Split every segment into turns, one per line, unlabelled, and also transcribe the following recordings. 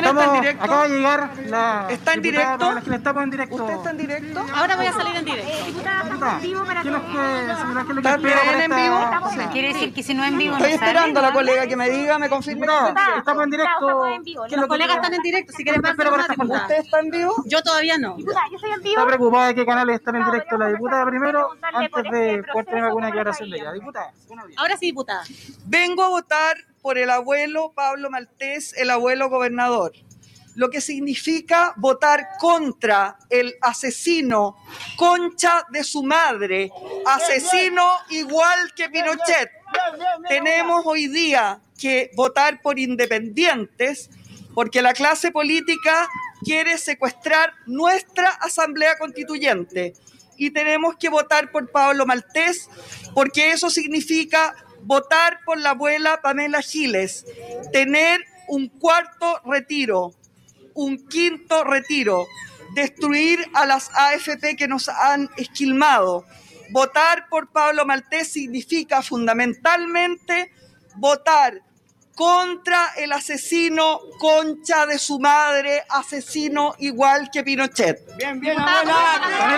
¿Quién está en directo?
Acaba de llegar la.
¿Está en
diputada
directo?
Estamos en.
¿Usted está en directo?
Ahora voy a salir en directo.
Diputada, ¿qué es lo que, lo que
¿Está
espera para
bien en vivo?
Quiere decir que si no en vivo no
Estoy esperando a la colega que me diga, me confirme. que está en
Diputada,
vivo.
estamos en directo. ¿Qué es lo
Los
que
colegas están en directo, si quieren
¿Qué
más
espera para esta
diputada.
¿Usted está en vivo?
Yo todavía no.
Diputada, yo estoy en vivo.
Está preocupada de qué canales están en directo la diputada primero, antes de
este
poder tener alguna aclaración de ella. Diputada.
Ahora sí, diputada.
Vengo a votar por el abuelo Pablo Maltés, el abuelo gobernador. Lo que significa votar contra el asesino, concha de su madre, asesino igual que Pinochet. Tenemos hoy día que votar por independientes porque la clase política quiere secuestrar nuestra asamblea constituyente y tenemos que votar por Pablo Maltés porque eso significa votar por la abuela Pamela Giles, tener un cuarto retiro, un quinto retiro, destruir a las AFP que nos han esquilmado. Votar por Pablo Maltés significa fundamentalmente votar contra el asesino concha de su madre, asesino igual que Pinochet.
Bien, bien. Pamela,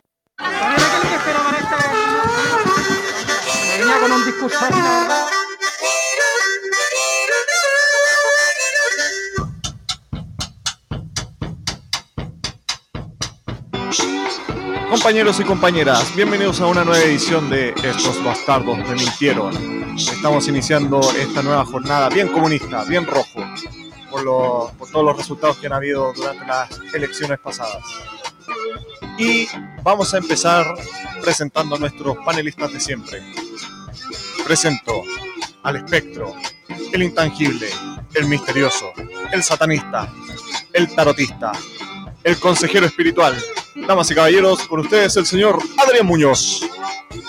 Compañeros y compañeras, bienvenidos a una nueva edición de Estos Bastardos me mintieron. Estamos iniciando esta nueva jornada bien comunista, bien rojo, por, lo- por todos los resultados que han habido durante las elecciones pasadas. Y vamos a empezar presentando a nuestros panelistas de siempre. Presento al espectro, el intangible, el misterioso, el satanista, el tarotista, el consejero espiritual. Damas y caballeros, con ustedes el señor Adrián Muñoz.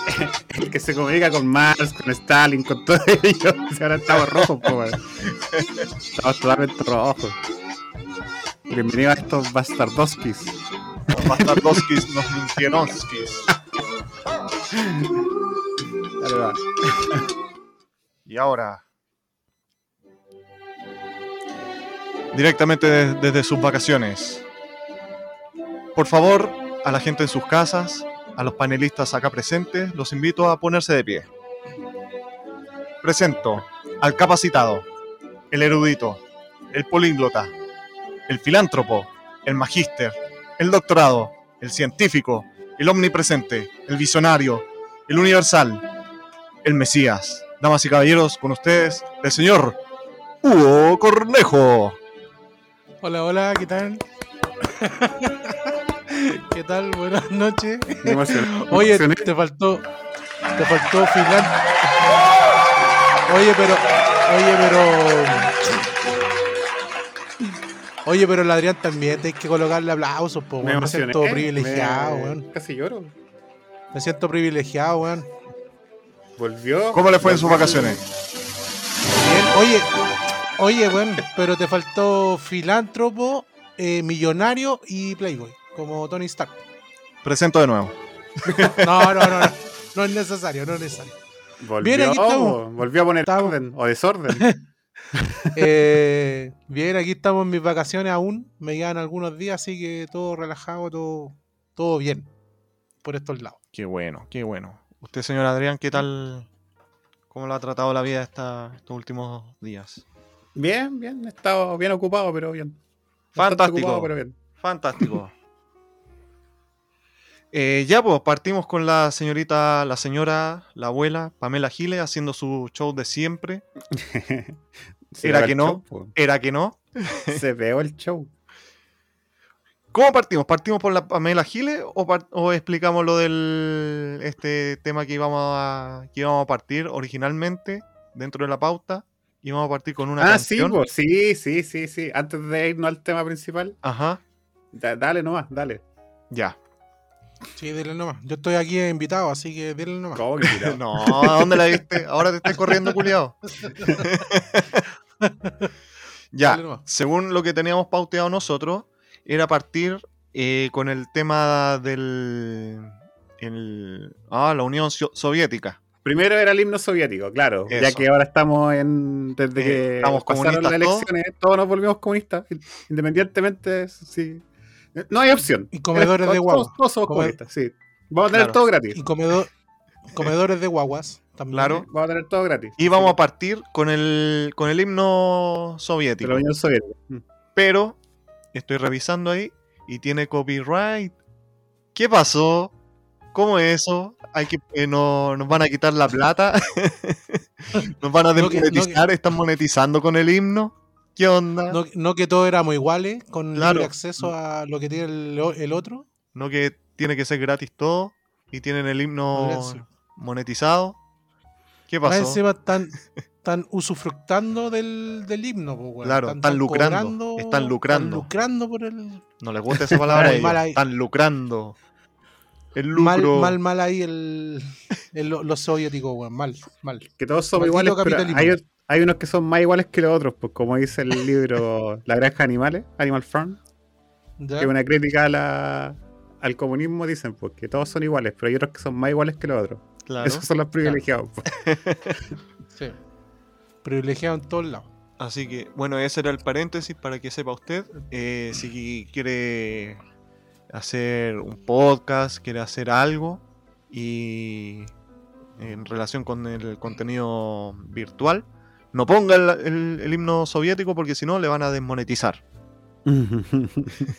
El que se comunica con Marx, con Stalin, con todo ello. Ahora estamos rojos, po. Estamos totalmente rojos. Bienvenido a estos bastardoskis.
Los Bastardoskis, los Mintieronskis.
Dale, va.
Y ahora, directamente de- desde sus vacaciones, por favor, a la gente en sus casas, a los panelistas acá presentes, los invito a ponerse de pie. Presento al capacitado, el erudito, el políglota, el filántropo, el magíster, el doctorado, el científico, el omnipresente, el visionario, el universal, el Mesías. Damas y caballeros, con ustedes, el señor Hugo Cornejo.
Hola, hola, ¿qué tal? ¿Qué tal? Buenas noches. Oye, te faltó. Te faltó Finland. Oye, pero. Oye, pero. Oye, pero el Adrián también hay que colocarle aplausos, po,
Me
weón. Me siento privilegiado,
Me-
weón.
Casi lloro.
Me siento privilegiado, weón.
Volvió.
¿Cómo le fue en sus vacaciones?
Bien, oye, oye, weón, pero te faltó filántropo, eh, millonario y playboy, como Tony Stark.
Presento de nuevo.
No, no, no, no. No es necesario, no es necesario.
Volvió,
Bien, aquí estamos.
volvió a poner
Estamos.
orden o desorden.
Eh, bien, aquí estamos en mis vacaciones aún. Me quedan algunos días, así que todo relajado, todo, todo bien por estos lados.
Qué bueno, qué bueno. Usted, señor Adrián, ¿qué tal? ¿Cómo lo ha tratado la vida esta- estos últimos días?
Bien, bien. He estado bien ocupado, pero bien.
Fantástico.
ocupado, pero bien.
Fantástico. Eh, ya, pues partimos con la señorita, la señora, la abuela, Pamela Giles, haciendo su show de siempre. Era que no.
show.
Era que no.
Se pegó el show.
¿Cómo partimos? ¿Partimos por la Pamela Giles o, explicamos lo del este tema que íbamos a que íbamos a partir originalmente dentro de la pauta? Íbamos a partir con una
ah, sí,
canción.
po, sí, sí, sí, sí. Antes de irnos al tema principal,
Ajá,
da- dale nomás, dale.
ya.
Sí, dile nomás. Yo estoy aquí invitado, así que dile nomás.
¿Cómo que?
No, ¿a dónde la viste? Ahora te estoy corriendo, culiado. ya, según lo que teníamos pauteado nosotros, era partir eh, con el tema del. el- ah, la Unión So- Soviética.
Primero era el himno soviético, claro. Ya que ahora estamos en. Desde
Eh,
que
estamos
pasaron las
comunistas todos.
elecciones, todos. nos volvimos comunistas. Independientemente, sí. No hay opción.
Y comedores de
Todos-
guagua.
Todos, todos somos
Come-
comunistas, sí. Vamos a tener
Claro.
todo gratis.
Y comedor, comedores de guaguas también.
Claro.
Vamos a tener todo gratis.
Y vamos a partir con el, con el himno
De
soviético.
la Unión Soviética. Mm.
Pero estoy revisando ahí y tiene copyright. ¿Qué pasó? ¿Cómo es eso? Hay que, eh, no, nos van a quitar la plata. nos van a
No que- no que-
desmonetizar. Están monetizando con el himno. ¿Qué onda? No,
No, no que todos éramos iguales, con
Claro.
libre acceso a lo que tiene el, el otro.
que tiene que ser gratis todo. Y tienen el himno
Gracias.
monetizado. ¿Qué
Más
pasó?
encima están, están usufructando del, del himno, po, weón.
Claro, están lucrando, están lucrando.
lucrando por el.
No les gusta esa palabra. a
Mal,
ellos.
mal ahí.
Están lucrando. El lucro.
Mal, mal, mal ahí el, el- lo- los soviéticos, weón. Mal, mal.
Que todos somos
Maldito
iguales, pero
capitalismo.
hay, hay unos que son más iguales que los otros. Pues como dice el libro La granja de animales, Animal Farm.
¿ya?
que es una crítica a la- al comunismo, dicen, pues que todos son iguales, pero hay otros que son más iguales que los otros.
Claro.
Esos son los privilegiados. pues.
Sí. Privilegiado en todos lados.
Así que, bueno, ese era el paréntesis para que sepa usted. Eh, si quiere hacer un podcast, quiere hacer algo y en relación con el contenido virtual, no ponga el, el- el himno soviético porque si no le van a desmonetizar.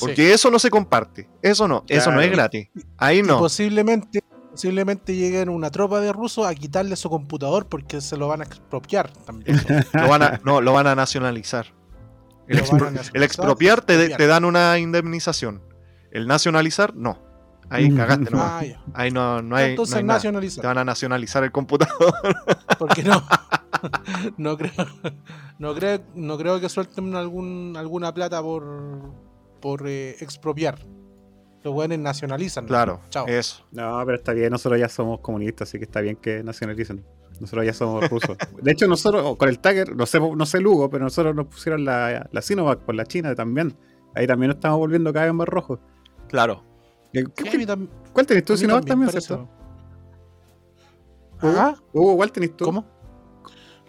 Porque eso no se comparte. Eso no, eso no
Claro.
es gratis. Ahí
Y
no.
posiblemente, posiblemente lleguen una tropa de rusos a quitarle su computador porque se lo van a expropiar también.
Lo van a, no, lo van a nacionalizar. El, expro-
nacionalizar,
el expropiar te,
expropiar.
te dan una indemnización. El nacionalizar, no. Ahí cagaste, no.
Ah, ya.
Ahí no, no hay. no
Entonces
nada. Te
nacionalizar.
van a nacionalizar el computador.
Porque no. no creo. No creo, no creo que suelten algún, alguna plata por, por eh, expropiar. Los buenos nacionalizan. ¿no?
claro,
Chao.
eso.
no, pero está bien, nosotros ya somos comunistas, así que está bien que nacionalicen. Nosotros ya somos rusos. De hecho, nosotros, con el Tagger, no sé, no sé Lugo, pero nosotros nos pusieron la, la Sinovac por la China también. Ahí también nos estamos volviendo cada vez más rojos.
Claro.
¿Qué-
Sí,
qué- ¿Cuál tenés tú? Sinovac también, ¿cierto?
¿Ah?
Hugo, ¿cuál tenés tú?
¿Cómo?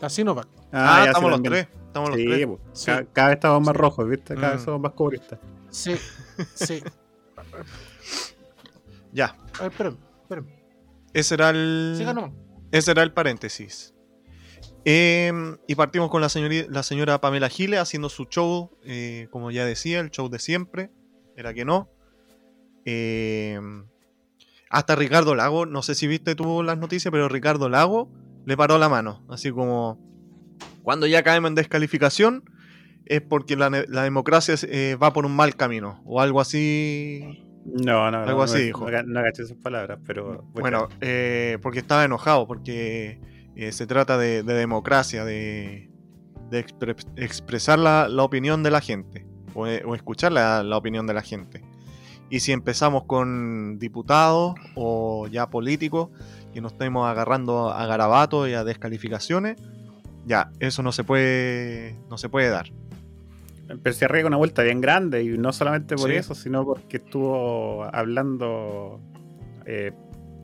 La Sinovac.
Ah,
ya, sí,
estamos los tres. Estamos los
Sí,
tres.
pues,
Sí.
Cada, cada vez estamos más
Sí.
rojos, ¿viste? Cada vez
Mm.
somos más comunistas.
Sí, sí.
Ya.
A ver, espérame, espérame.
Ese era el. Ese era el paréntesis. Em, y partimos con la, señora Pamela Giles haciendo su show, eh, como ya decía, el show de siempre. Era que no. Em, hasta Ricardo Lago, no sé si viste tú las noticias, pero Ricardo Lago le paró la mano. Así como, cuando ya caemos en descalificación, es porque la, la democracia eh, va por un mal camino. O algo así
No, no, no.
Algo así
no,
dijo.
No, no agaché esas palabras, pero.
Bueno, eh, porque estaba enojado, porque eh, se trata de, de democracia, de, de expre- expresar la, la opinión de la gente, o, o escuchar la, la opinión de la gente. Y si empezamos con diputados o ya políticos que nos estemos agarrando a garabatos y a descalificaciones, ya, eso no se puede, no se puede dar.
Pero se arriesga una vuelta bien grande y no solamente por
Sí.
eso, sino porque estuvo hablando eh,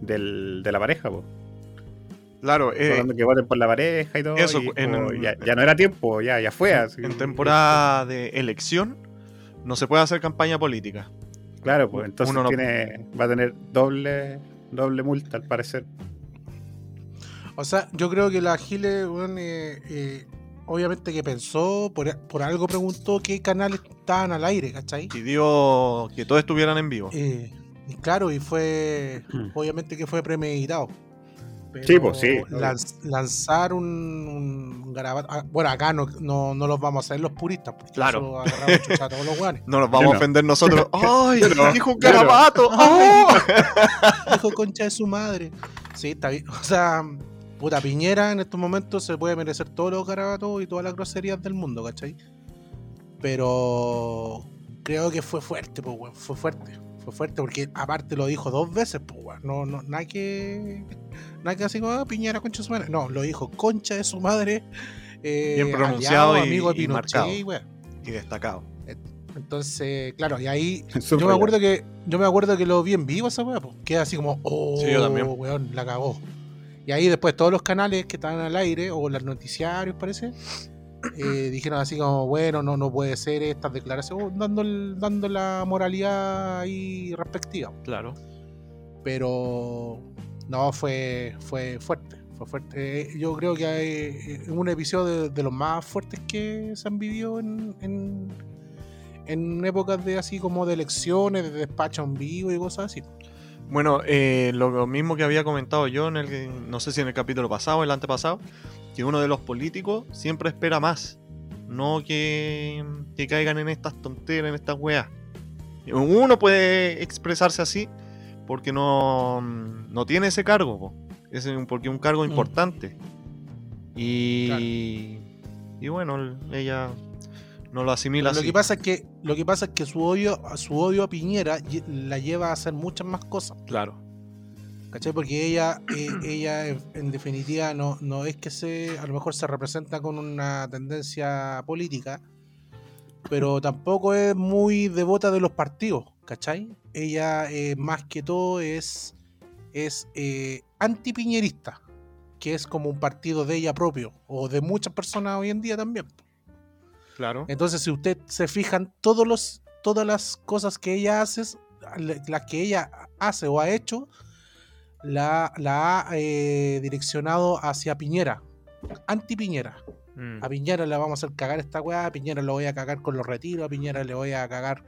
del, de la pareja, po.
Claro, eh,
hablando que voten por la pareja y todo.
eso,
y
en-
como ya, ya no era tiempo, ya, ya fue. así.
en temporada de elección no se puede hacer campaña política.
Claro, pues entonces
uno no-
tiene, va a tener doble, doble multa al parecer.
O sea, yo creo que la eh, eh, obviamente que pensó, por, por algo preguntó qué canales estaban al aire, ¿cachai?
pidió que todos estuvieran en vivo.
Eh, y claro, y fue,
Mm.
obviamente que fue premeditado. Pero
Sí, pues, sí.
lanz- lanzar un, un garabato. ah, bueno, acá no, no, no los vamos a hacer los puristas, porque
Claro.
eso a todos los weones.
No nos vamos a ofender nosotros. ¡Ay! ¡Dijo un garabato!
Ay.
¡Oh!
Dijo concha de su madre. Sí, está bien. O sea, puta Piñera en estos momentos se puede merecer todos los garabatos y todas las groserías del mundo, ¿cachai? Pero creo que fue fuerte, pues, weón. Fue fuerte. Fue fuerte porque aparte lo dijo dos veces, pues, weón. No, no, nada que. Nada que así como "Ah, Piñera, concha de su madre. No, lo dijo concha de su madre. eh,
Bien pronunciado
aliado,
y-
amigo de
y
Pinochet,
marcado.
y weón.
Y destacado.
Entonces, claro, y ahí yo me acuerdo que yo me acuerdo que lo vi en vivo esa weá, pues. Queda así como, oh,
Sí, yo también.
weón, la cagó. Y ahí después todos los canales que estaban al aire, o los noticiarios parece, eh, dijeron así como, bueno, no, no puede ser estas declaraciones, dando, el- dando la moralidad ahí respectiva.
Claro.
Pero no, fue, fue fuerte. Fue fuerte. Eh, Yo creo que hay eh, un episodio de, de los más fuertes que se han vivido en, en, en épocas de así como de elecciones, de despacho en vivo y cosas así.
Bueno, eh, lo mismo que había comentado yo en el, no sé si en el capítulo pasado o el antepasado, que uno de los políticos siempre espera más, no que, que caigan en estas tonteras, en estas weas. Uno puede expresarse así porque no, no tiene ese cargo, po. es un- porque es un cargo
Mm.
importante. Y, y bueno, el- ella no lo asimila
Lo
así.
que pasa es que lo que pasa es que su odio, su odio a Piñera la lleva a hacer muchas más cosas.
Claro.
¿Cachai? Porque ella, eh, ella en, en definitiva no, no es que se, a lo mejor se representa con una tendencia política, pero tampoco es muy devota de los partidos, ¿cachai? Ella eh, más que todo es, es eh, antipiñerista, que es como un partido de ella propio, o de muchas personas hoy en día también.
Claro.
Entonces, si usted se fijan, todos los, todas las cosas que ella hace, las que ella hace o ha hecho, la, la ha eh, direccionado hacia Piñera, anti Piñera.
Mm.
A Piñera le vamos a hacer cagar esta weá, a Piñera lo voy a cagar con los retiros, a Piñera le voy a cagar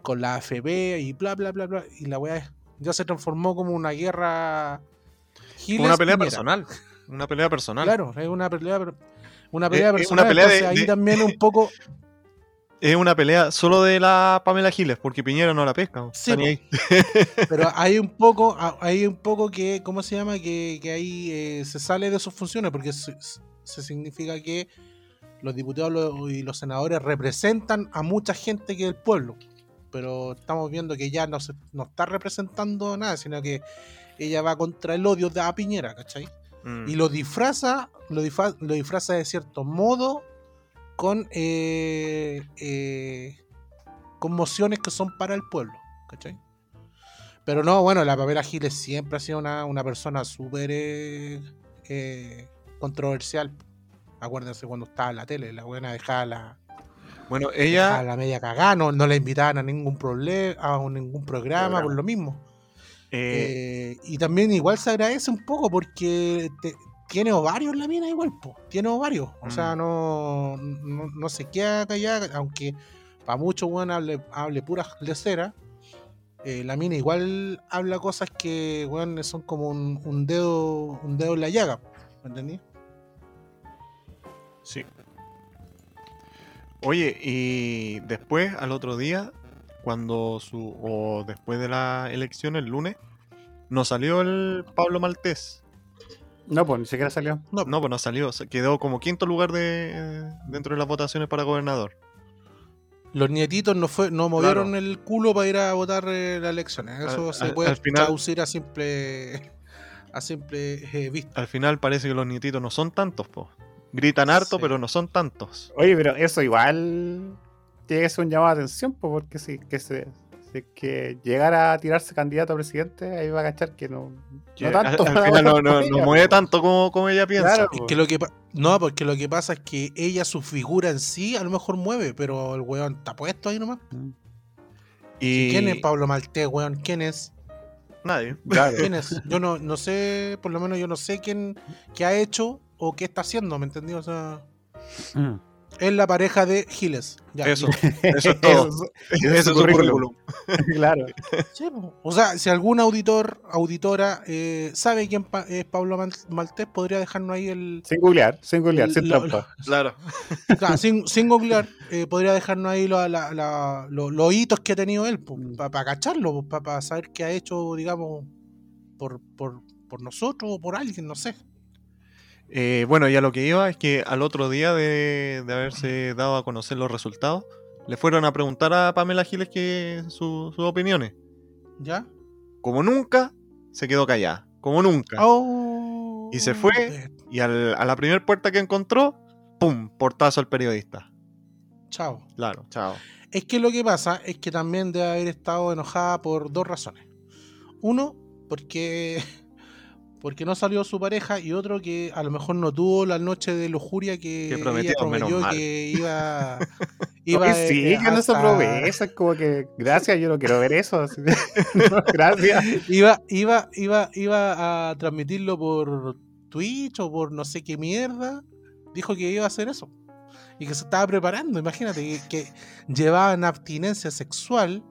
con la AFP y bla bla bla bla. Y la weá ya se transformó como una guerra. Giles
una pelea
Piñera.
personal. Una pelea personal.
Claro, es una pelea, una pelea
Eh, eh,
personal.
una pelea de-
ahí
de-
también un poco.
Es una pelea solo de la Pamela Giles, porque Piñera no la pesca.
Sí,
ahí.
Pero hay un poco, hay un poco que, ¿cómo se llama? Que, que ahí eh, se sale de sus funciones, porque se, se significa que los diputados y los senadores representan a mucha gente que el pueblo. Pero estamos viendo que ya no, se, no está representando nada, sino que ella va contra el odio de a Piñera, ¿cachai?
Mm.
Y lo disfraza, lo, lo disfraza de cierto modo con, eh, eh, con mociones que son para el pueblo, ¿cachai? Pero no, bueno, la Pamela Giles siempre ha sido una, una persona súper eh, eh, controversial. Acuérdense cuando estaba en la tele, la buena dejaba la,
Bueno, ella.
la media cagada, no, no la invitaban a ningún problema, a ningún programa,
Programa.
por lo mismo.
Eh,
Eh, y también igual se agradece un poco porque te- tiene ovarios la mina igual, po. tiene ovarios. O sea,
Mm.
no, no, no se queda callada, aunque para muchos bueno, hable, hable puras leceras. eh, la mina igual habla cosas que bueno, son como un, un dedo un dedo en la llaga, ¿me entendí?
sí. Oye, y después, al otro día, cuando su. o después de la elección, el lunes, nos salió el Pablo Maltés.
No, pues ni siquiera salió.
No,
No, pues no salió. se Quedó como quinto lugar de dentro de las votaciones para gobernador.
los nietitos no fue no movieron el culo para ir a votar eh, las elecciones. Eso
Al-
se
al-
puede
al final-
traducir a simple a simple eh, vista.
Al final parece que los nietitos no son tantos, po. Gritan harto,
Sí.
pero no son tantos.
Oye, pero eso igual tiene que ser un llamado de atención, pues, porque si que se si que llegara a tirarse candidato a presidente, ahí va a cachar que no,
Que
no tanto.
al,
va
al
a
final no, no- no mueve tanto como, como ella piensa.
Claro.
Es que lo que no, porque lo que pasa es que ella, su figura en sí, a lo mejor mueve, pero el weón está puesto ahí nomás.
y
¿Quién es Pablo Maltés, weón? ¿Quién es?
Nadie.
Claro.
¿Quién es? Yo no, no sé, por lo menos yo no sé quién, qué ha hecho o qué está haciendo, ¿me entendí? O sea,
Mm.
Es la pareja de Giles. Ya,
Eso, eso es todo.
Eso
Eso es su currículum.
claro.
Sí, o sea, si algún auditor, auditora eh, sabe quién pa- es Pablo Mal- Maltés, podría dejarnos ahí el...
Sin googlear, sin googlear, sin
Lo-
trampa.
Claro.
Claro, sin, sin googlear, eh, podría dejarnos ahí la- la- la- lo- los hitos que ha tenido él, para cacharlo, para saber qué ha hecho, digamos, por, por, por nosotros o por alguien, no sé.
Eh, bueno, ya lo que iba es que al otro día de, de haberse dado a conocer los resultados, le fueron a preguntar a Pamela Giles que su- sus opiniones.
¿Ya?
Como nunca, se quedó callada. Como nunca.
Oh,
Y se fue. Y al- a la primera puerta que encontró, ¡pum! Portazo al periodista.
Chao.
Claro, chao.
Es que lo que pasa es que también debe haber estado enojada por dos razones. Uno, porque porque no salió su pareja y otro que a lo mejor no tuvo la noche de lujuria que,
Que
ella
prometió,
prometió que iba
Oye,
eh,
sí,
eh,
que no se
hasta-
promesa, es como que, gracias, yo no quiero ver eso. No, gracias.
iba, iba, iba, iba a transmitirlo por Twitch o por no sé qué mierda. Dijo que iba a hacer eso. Y que se estaba preparando. Imagínate que, que llevaban abstinencia sexual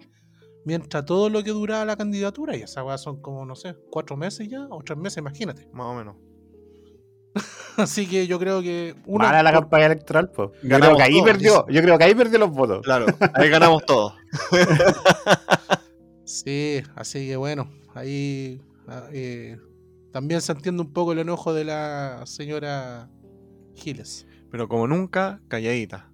mientras todo lo que duraba la candidatura. Y esa weá son como, no sé, cuatro meses ya, o tres meses, imagínate.
Más o menos.
Así que yo creo que una.
Mala la
por-
campaña electoral, pues. Yo creo
Ganamos
que ahí
todos,
perdió. Yo creo que ahí perdió los votos.
Claro, ahí ganamos todos.
Sí, así que bueno, ahí ah, eh, también se entiende un poco el enojo de la señora Giles.
Pero como nunca, calladita.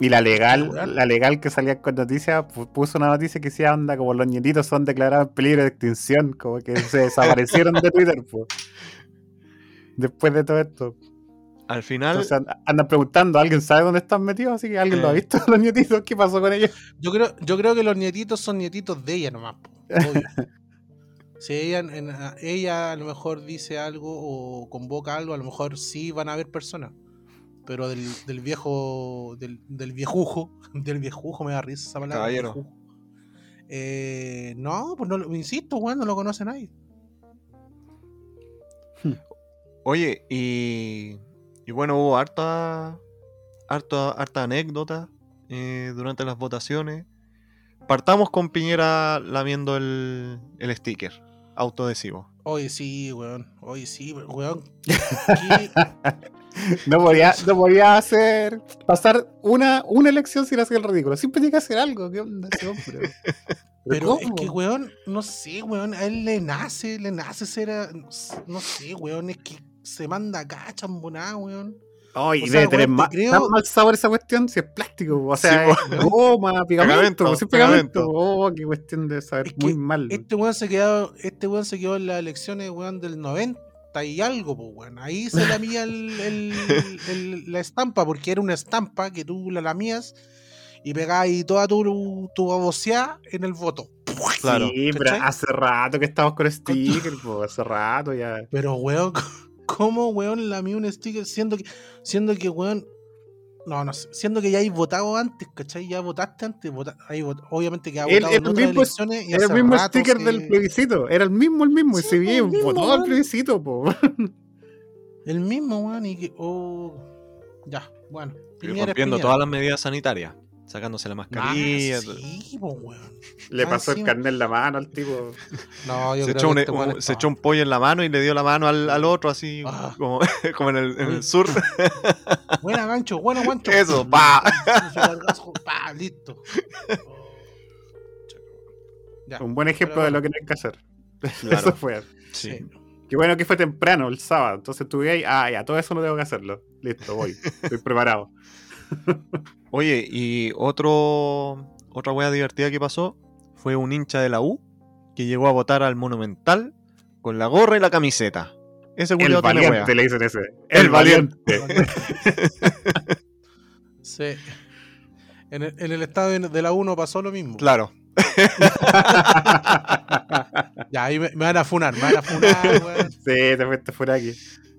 Y la legal, la legal que salía con noticias, pu- puso una noticia que decía onda como los nietitos son declarados en peligro de extinción, como que se desaparecieron de Twitter, pues. Después de todo esto.
Al final,
Entonces andan preguntando, ¿alguien sabe dónde están metidos? Así que alguien lo ha
Eh.
visto, los nietitos, ¿qué pasó con ellos?
Yo creo, yo creo que los nietitos son nietitos de ella nomás. obvio. si ella, en- ella a lo mejor dice algo o convoca algo, a lo mejor sí van a haber personas. Pero del, del viejo, del, del viejujo, del viejujo me da risa esa palabra.
Caballero.
Eh, no, pues no, lo- insisto, weón, no lo conoce nadie.
oye, y, y bueno, hubo harta, harta, harta anécdota eh, durante las votaciones. Partamos con Piñera lamiendo el, el sticker autoadhesivo.
Hoy sí, weón. Hoy sí, weón. ¿Qué-
No podía, no podía hacer, pasar una, una elección sin hacer el ridículo. Siempre tiene que hacer algo. ¿Qué onda ese hombre?
Pero es que, weón, no sé, weón, a él le nace, le nace ser, a- no sé- weón, es que se manda acá, chambonada, weón.
Ay,
O sea,
debe tener
weón, te creo-
tan mal sabor esa cuestión si es plástico. O sea,
Sí,
es goma, pegamento,
Pegamento,
si es pegamento.
pegamento.
Oh, qué cuestión de saber
Es que
muy mal.
Este weón se quedó, este weón se quedó en las elecciones, weón, del 90 y algo, pues, weón. Ahí se lamía el, el- el- la estampa, porque era una estampa que tú la lamías y pegabas ahí toda tu, tu baboseada en el voto.
Claro.
Sí, pero hace rato que estamos con sticker, po, hace rato ya.
Pero, weón, ¿cómo, weón, lamí un sticker siendo que, siendo que, weón, no, no sé, siendo que ya hay votado antes, ¿cachai? Ya votaste antes, vota- vot- obviamente que ha votado
el
en otras
mismo-
elecciones y
Era el mismo sticker
se-
del plebiscito. Era el mismo, el mismo. y
Sí,
se
po,
bien,
el mismo,
votó el plebiscito, po.
El mismo, weón, y que, oh, ya, bueno.
Y rompiendo
Piñera.
todas las medidas sanitarias. Sacándose la
Ah,
mascarilla.
sí, po, weón.
Le
Ah,
pasó el carnet en la mano al tipo.
No, yo
Se
creo
echó,
que
un,
este
un-
es
se echó un pollo en la mano y le dio la mano al, al otro, así
Ah.
como, como en el, en el sur.
Buena, gancho, buena, gancho.
Eso, pa.
pa, listo. Ya,
Un buen ejemplo
pero
de lo que no hay que hacer.
Claro.
Eso fue.
Sí.
sí.
Qué bueno que fue temprano, el sábado. Entonces estuve ahí. Ah, ya, todo eso no tengo que hacerlo. Listo, voy. Estoy preparado.
Oye, y otro otra wea divertida que pasó fue un hincha de la U que llegó a votar al Monumental con la gorra y la camiseta. Ese
El
tiene
valiente, le dicen ese.
El
El valiente.
Sí. En el, en el estado de, de la 1 pasó lo mismo.
Claro.
Ya, ahí me, me van a funar, me van a funar, weón.
Sí, te fuiste fuera aquí.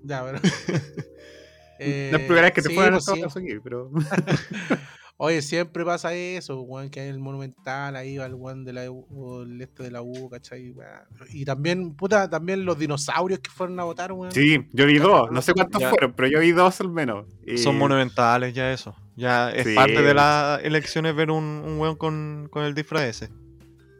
Ya, pero.
no es
Eh,
la primera vez que te
sí,
fueron
pues, sí.
aquí, pero.
Oye, siempre pasa eso, weón, que hay el monumental, ahí va el weón de la U, o el este de la U, ¿cachai? Weón. Y también, puta, también los dinosaurios que fueron a votar, weón.
Sí, yo vi dos. No sé cuántos
Ya.
fueron, pero yo vi dos al menos. Y-
Son monumentales ya eso. Ya es
Sí.
parte de las elecciones ver un, un weón con, con el disfraz ese.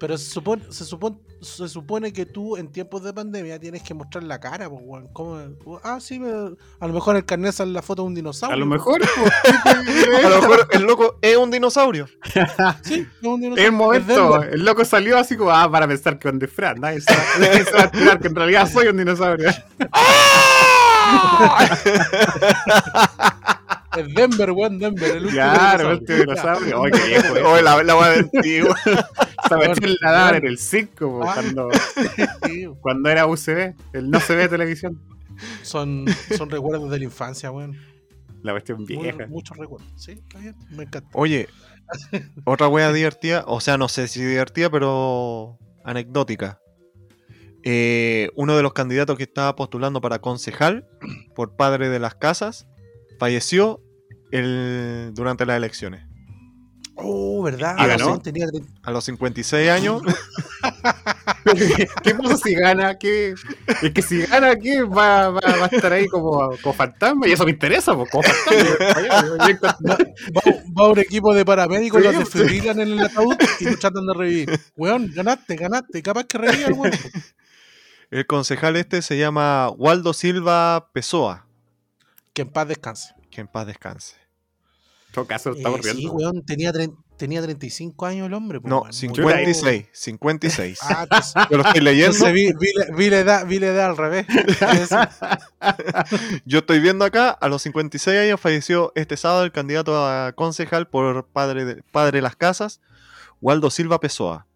Pero se supone, se supone, se supone que tú en tiempos de pandemia tienes que mostrar la cara, pues, weón. ¿Cómo? Ah, sí, pero a lo mejor el carnet sale la foto de un dinosaurio.
A lo mejor,
A lo mejor el loco es un dinosaurio.
Sí, es un dinosaurio.
El momento, el loco salió así como, ah, para pensar que es un disfraz. Nadie se, va, a enterar que en realidad soy un dinosaurio.
Es Denver, weón, Denver. El último
Claro,
dinosaurio.
este dinosaurio. Ay, qué viejo.
Oye, la, la wea de antiguo.
Esa cuestión la daban en el 5
Ah.
cuando, cuando era UCB, el no se ve televisión.
son, son recuerdos de la infancia, weón.
La cuestión vieja.
muchos recuerdos. Sí, está bien, me encanta.
Oye, otra wea divertida, o sea, no sé si divertida, pero anecdótica. eh, uno de los candidatos que estaba postulando para concejal por padre de las casas falleció el- durante las elecciones.
Oh, ¿verdad?
¿Y ganó?
Sí, tenía tre-
A los 56 años,
¿Qué pasa si gana? ¿Qué? Es que si gana, ¿qué? Va, va, va a estar ahí como, como fantasma. Y eso me interesa, pues, como fantasma.
Va, va un equipo de paramédicos,
Sí,
los desfibrilan en el ataúd y lo tratan de revivir. Weón, ganaste, ganaste. Capaz que reviva el weón.
el concejal este se llama Waldo Silva Pessoa,
Que en paz descanse.
que en paz descanse.
En todo caso,
Eh,
estamos
sí,
riendo.
weón, tenía, tenía 35 años el hombre. pues,
No,
weón.
56, 56.
Ah, entonces,
Yo lo estoy leyendo,
entonces vi, vi vi la edad, vi la edad al revés.
Yo estoy viendo acá, a los 56 años falleció este sábado el candidato a concejal por padre de, padre de las casas, Waldo Silva Pessoa.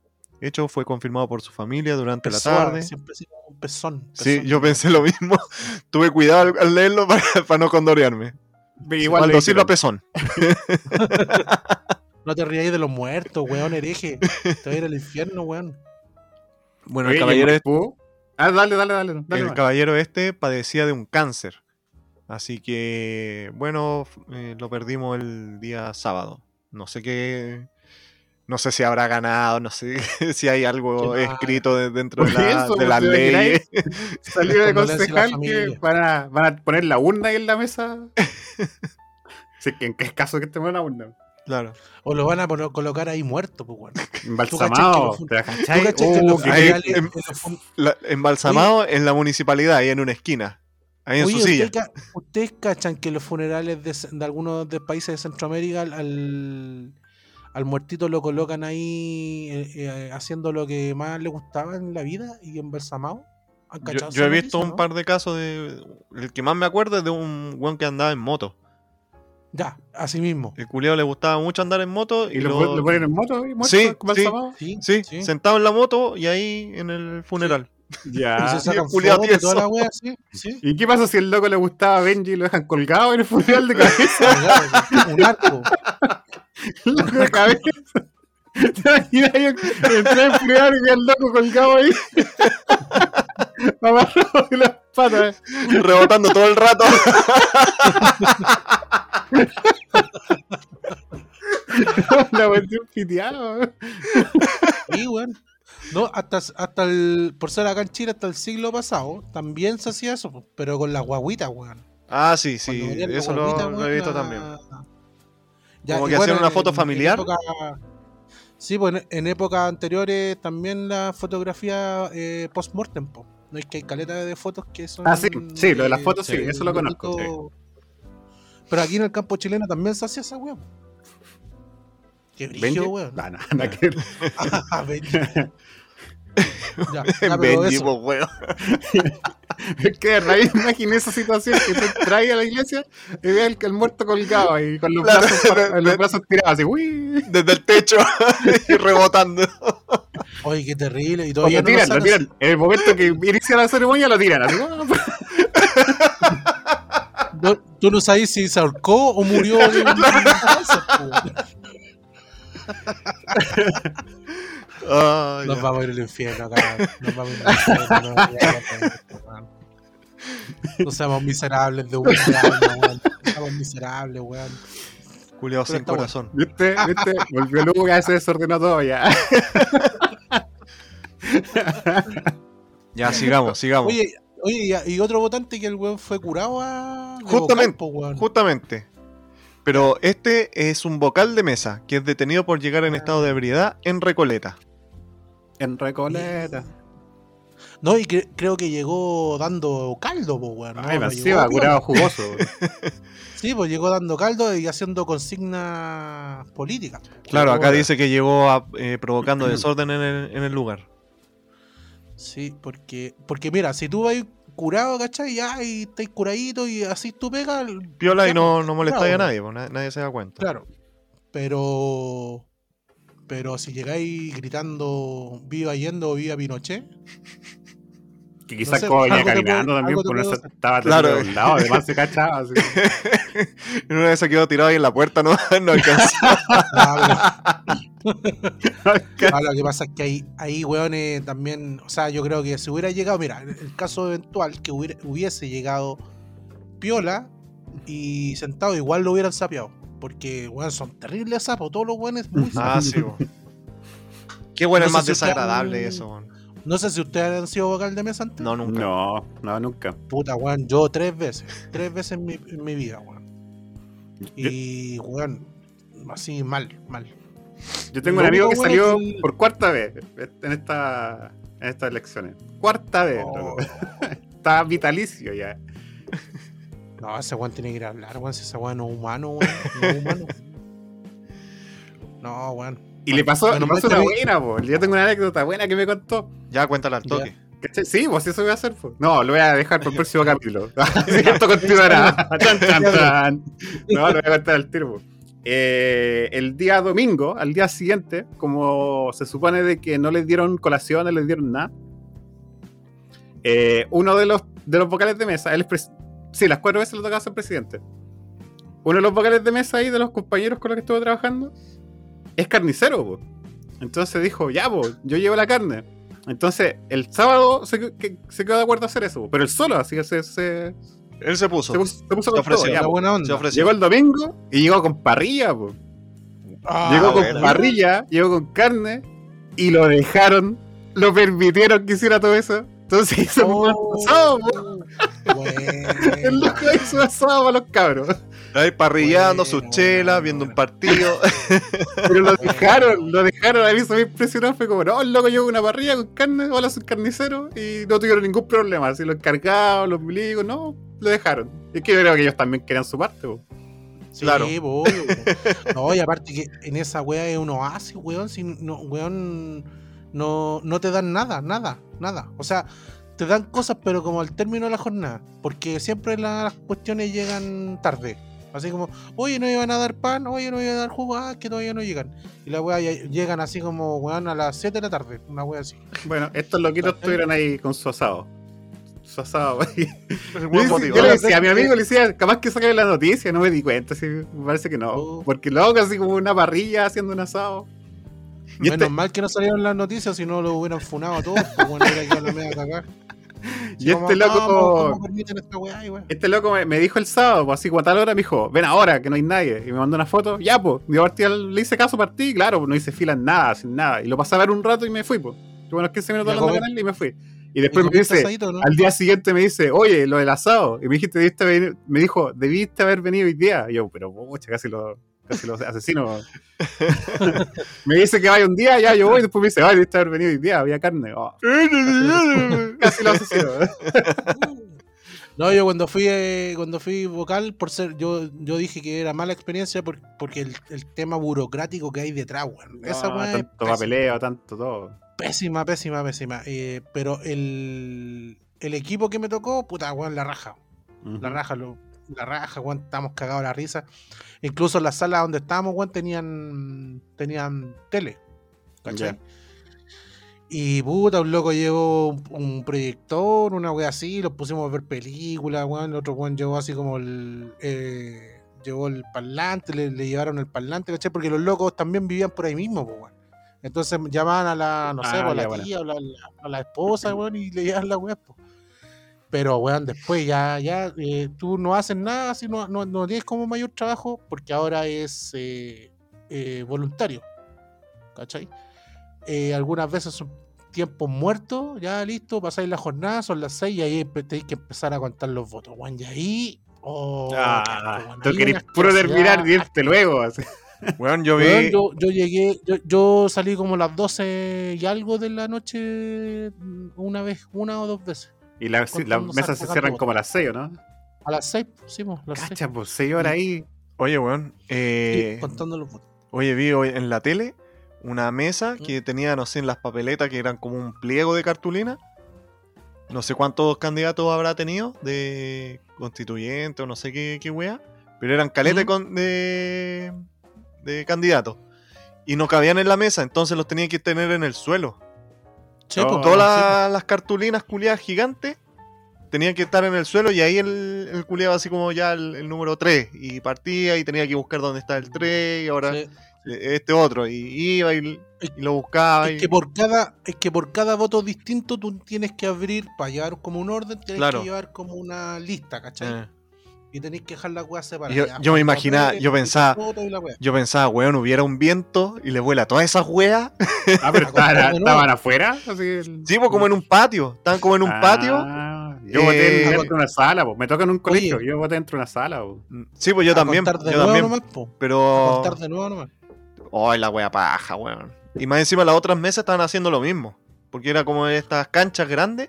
De hecho, fue confirmado por su familia durante la tarde.
Siempre un pezón.
Sí,
pezón.
yo pensé lo mismo. Tuve cuidado al, al leerlo para, para no condorearme.
Igual
Silva
dijeron.
Pesón.
No te rías de los muertos, weón, hereje. Te va a ir al infierno, weón.
Bueno, el
¿y
caballero,
Maipú? Ah, dale, dale, dale. dale
el caballero este padecía de un cáncer. Así que, bueno, eh, lo perdimos el día sábado. No sé qué. No sé si habrá ganado, no sé si hay algo escrito de- dentro de, la-
eso,
de las
¿te
leyes.
Salió de
la
concejal que van a, van a poner la urna ahí en la mesa. Sí, que en qué caso que estemos en la urna.
Claro.
O lo van a colocar ahí muerto, pues, weón.
Embalsamado.
¿Tú
¿Te
¿Tú
cachai?
cachai que
Uh,
en
La- embalsamado en la municipalidad, ahí en una esquina. Ahí en
Oye,
su silla.
¿usted ca- ¿ustedes cachan que los funerales de, de algunos de países de Centroamérica al, al, muertito lo colocan ahí eh, eh, haciendo lo que más le gustaba en la vida y embalsamado? ¿Han
Yo, he visto
noticia,
un
no?
par de casos de. El que más me acuerdo es de un weón que andaba en moto.
Ya, así mismo.
El culiao le gustaba mucho andar en moto y,
¿Y lo,
lo-
lo ponen en moto? muerto,
Sí?
Sí,
Sí,
sí.
sentado en la moto y ahí en el funeral.
Y
Ya.
fotos y toda
tieso.
la wea, sí, sí.
¿Y qué pasa si el loco le gustaba a Benji y lo dejan colgado en el funeral de cabeza?
un arco.
Loco de cabeza. ¿Te imaginas ahí entrar en el funeral y ver al loco colgado ahí? Amarrado de las patas.
rebotando todo el rato.
La cuestión piteada.
Sí, weón. No, hasta, hasta el, por ser acá en Chile, hasta el siglo pasado, también se hacía eso, pero con las guaguitas, weón.
Ah, sí, sí, eso lo, he visto
la-
también.
Ya,
Como que hacían una foto
en- en
familiar.
época- sí, pues en, en épocas anteriores también la fotografía eh, post-mortem, po. No es que hay caleta de fotos que son.
Ah, sí, sí, lo de las fotos sí, eso lo conozco,
bonito. Pero aquí en el campo chileno también se hacía esa weón. Qué brillo, weón.
No, no, nada que.
Ah. ya,
Benji,
eso.
weón.
Es que de raíz imaginé esa situación que tú traes a la iglesia y ves al, al muerto colgado ahí con los,
Claro,
brazos,
de-
con los
de-
brazos tirados así. Uy.
Desde el techo y rebotando.
Oye, qué terrible. Y todavía
lo
no lo
tiran, lo tiran. En el momento que inicia la ceremonia lo tiran. Así.
No- tú no sabes si se ahorcó o murió de
Ay,
Nos
ya.
vamos a ir al infierno acá. Nos vamos a ir al infierno. No, seamos miserables de un weón. No seamos miserables, weón.
Culeado sin
está bueno.
corazón.
¿Viste? ¿Viste? Volvió Lugo ya se desordenó todo ya.
Ya, sigamos, sigamos.
Oye, oye, y- y otro votante que el weón fue curado a.
Justamente,
vocal, po, weón.
Justamente. Pero este es un vocal de mesa que es detenido por llegar en estado de ebriedad en Recoleta.
En Recoleta.
No, y cre- creo que llegó dando caldo, po, weón.
Ay,
no, llegó
curado jugoso.
Sí, pues llegó dando caldo y haciendo consignas políticas.
Claro, acá dice que llegó a- eh, provocando desorden en el, en el lugar.
Sí, porque, porque mira, si tú vas curado, ¿cachai? Ya, y estáis curadito y así tú pegas.
Piola
ya,
y no,
pues,
no molestáis a nadie, pues, na- nadie se da cuenta.
Claro. Pero. Pero si llegáis gritando viva Allende o viva Pinochet,
Que quizás
sé,
como
algo te
caminando también, por eso
puedo hacer.
estaba
Claro.
de lado, además se cachaba. Así.
En una vez se quedó tirado ahí en la puerta, no, no alcanzó.
ah, Ah, lo que pasa es que ahí, ahí weones, también, o sea, yo creo que si hubiera llegado, mira, en el caso eventual que hubiera- hubiese llegado Piola y sentado, igual lo hubieran sapeado. Porque, weón, son terribles sapos, todos los weones muy
Ah, sí, weón. Qué bueno,
No
es más
si
desagradable eso, weón.
No sé si ustedes han sido vocal de mesa antes.
No, nunca.
No, no, nunca.
Puta, weón, yo tres veces. Tres veces en mi, en mi vida, weón. Y, weón, así mal, mal.
Yo tengo un amigo que
bueno
salió por cuarta vez en, esta, en estas elecciones. Cuarta vez.
Oh.
Está vitalicio ya.
No, ese weón tiene que ir a hablar, weón. Si ese weón no es humano, weón. No es humano. No, weón.
Y le pasó,
Bueno,
le pasó una buena, po. Yo tengo una anécdota buena que me contó.
Ya, cuéntala al toque.
Sí, pues eso voy a hacer. No, lo voy a dejar para el próximo capítulo. Así que esto continuará. No, lo voy a contar al tiro. Eh, el día domingo, al día siguiente, como se supone de que no les dieron colación, no les dieron nada, eh, uno de los, de los vocales de mesa, él es pres- sí, las cuatro veces le tocaba ser presidente. Uno de los vocales de mesa ahí, de los compañeros con los que estuvo trabajando, es carnicero, po. Entonces dijo, ya, po, yo llevo la carne. Entonces, el sábado se, que- se quedó de acuerdo a hacer eso, po, pero el solo, así que se, se,
Él se puso.
se puso, se puso
Se
con
ofreció.
todo, ya,
La
po.
buena onda.
Se ofreció.
Llegó el domingo y llegó con parrilla, po.
Ah,
llegó con parrilla, llegó con carne y lo dejaron, lo permitieron que hiciera todo eso. Entonces hizo un
Oh. Bueno.
loco hizo asado para los cabros.
Ahí parrillando
Bueno,
sus chelas, viendo un partido.
Pero lo dejaron, lo dejaron. A mí se me impresionó. Fue como, no, el loco llegó con una parrilla con carne, hola, soy carnicero. Y no tuvieron ningún problema. Así los encargados, los milicos, no, lo dejaron. Es que yo creo que ellos también querían su parte, po.
Sí,
Claro.
No, y aparte que en esa wea es un oasis, weón. Si no, weón, no, no te dan nada, nada, nada. O sea, te dan cosas, pero como al término de la jornada. Porque siempre las cuestiones llegan tarde. Así como, oye, no iban a dar pan, oye, no iban a dar jugo, ah, que todavía no llegan. Y la wea ya- llegan así como, weón, a las 7 de la tarde. Una wea así.
Bueno, estos loquitos estuvieron ahí con su asado. Su asado. Yo,
buen
le-
motivo.
yo le decía a mi amigo, le decía, capaz que saque la noticia, no me di cuenta, sí, me parece que no.
Oh.
Porque loco, así como una parrilla haciendo un asado.
Menos
este,
mal que no salieron las noticias, si no lo hubieran funado a todos. Pues bueno, hubiera quedado la media cagada.
y
Como,
este loco,
¿cómo- cómo permiten esta weá, y weá?
este loco me, me dijo el sábado, pues así como a tal hora, me dijo, ven ahora, que no hay nadie. Y me mandó una foto, ya, pues, yo partí al- le hice caso, partí, claro, pues no hice fila en nada, sin nada. Y lo pasé a ver un rato y me fui, pues. Tuve unos 15 minutos
¿Y
hablando con él y me fui. Y después
¿Y
me dice,
asadito, no?
al día siguiente me dice, oye, lo del asado. Y me dijiste, debiste haber- me dijo, debiste haber venido hoy día. Y yo, pero pucha, casi lo, casi lo asesino. me dice que vaya un día, ya yo voy. Después me dice, ay, debiste haber venido hoy día, había carne. Oh, casi lo asesino.
No, yo cuando fui eh, cuando fui vocal, por ser, yo, yo dije que era mala experiencia por- porque el, el tema burocrático que hay detrás, weón. Esa
No,
es
tanto
pésima,
papeleo, tanto todo.
pésima, pésima, pésima. Eh, pero el, el equipo que me tocó, puta, weón, la raja. La raja, lo- la raja, weón, estábamos cagados la risa. Incluso las salas donde estábamos, weón, tenían, tenían tele. ¿Cachai? Y puta, un loco llevó un, un proyector, una wea así, los pusimos a ver películas, weón. El otro weón llevó así como el. eh, llevó el parlante, le, le llevaron el parlante, ¿cachai? Porque los locos también vivían por ahí mismo, weón. Entonces llamaban a la, no sé,
Ah,
a la
bueno.
tía o la, la- a la esposa, weón, y le llevaban la wea, pues. Pero, weón, después ya, ya, eh, tú no haces nada, así no, no, no tienes como mayor trabajo, porque ahora es eh, eh, voluntario, ¿cachai? Eh, algunas veces son tiempos muertos, ya listo, pasáis la jornada, son las 6 y ahí tenéis que empezar a contar los votos, weón, y ahí... Oh,
Ah,
weón,
tú querés puro terminar y irte luego. así.
Weón, yo vi.
Weón, yo, yo llegué, yo, yo salí como a las 12 y algo de la noche una vez, una o dos veces.
Y la- sí, las mesas se cierran como a las 6, ¿no?
A las 6 pusimos, las 6.
Cacha, pues 6 horas ahí.
Oye, weón. eh,
contando los votos.
Oye, vi hoy en la tele una mesa que tenía, no sé, en las papeletas que eran como un pliego de cartulina. No sé cuántos candidatos habrá tenido de constituyente o no sé qué, qué wea. Pero eran caletas con- de, de candidatos. Y no cabían en la mesa, entonces los tenían que tener en el suelo.
Sí, pues,
Todas
sí,
las, cartulinas culiadas gigantes tenía que estar en el suelo y ahí el, el culiado así como ya el, el número 3 y partía y tenía que buscar dónde está el 3 y ahora
Sí.
este otro y iba y, y lo buscaba. y-
Es que por cada, es que por cada voto distinto tú tienes que abrir, para llevar como un orden, tienes
Claro.
que llevar como una lista, ¿cachai?
eh.
Y tenés que dejar la weá separada.
Yo- yo me
falta
imaginaba- yo pensaba-. Yo pensaba, weón, hubiera un viento y le vuela todas esas weas.
Ah, pero
A
estaban, afuera. Así, el-
Sí, pues como en un patio. Estaban como en un patio.
Ah, Yo voté
Eh,
dentro de una sala, po. me toca en un colegio.
Oye.
Yo voté dentro de una sala. po.
Sí, pues yo
A
también. Yo
nuevo
también.
nomás, po. A
Pero.
contar de nuevo nomás.
Ay, la wea paja, weón. Y más encima las otras mesas estaban haciendo lo mismo. Porque era como estas canchas grandes.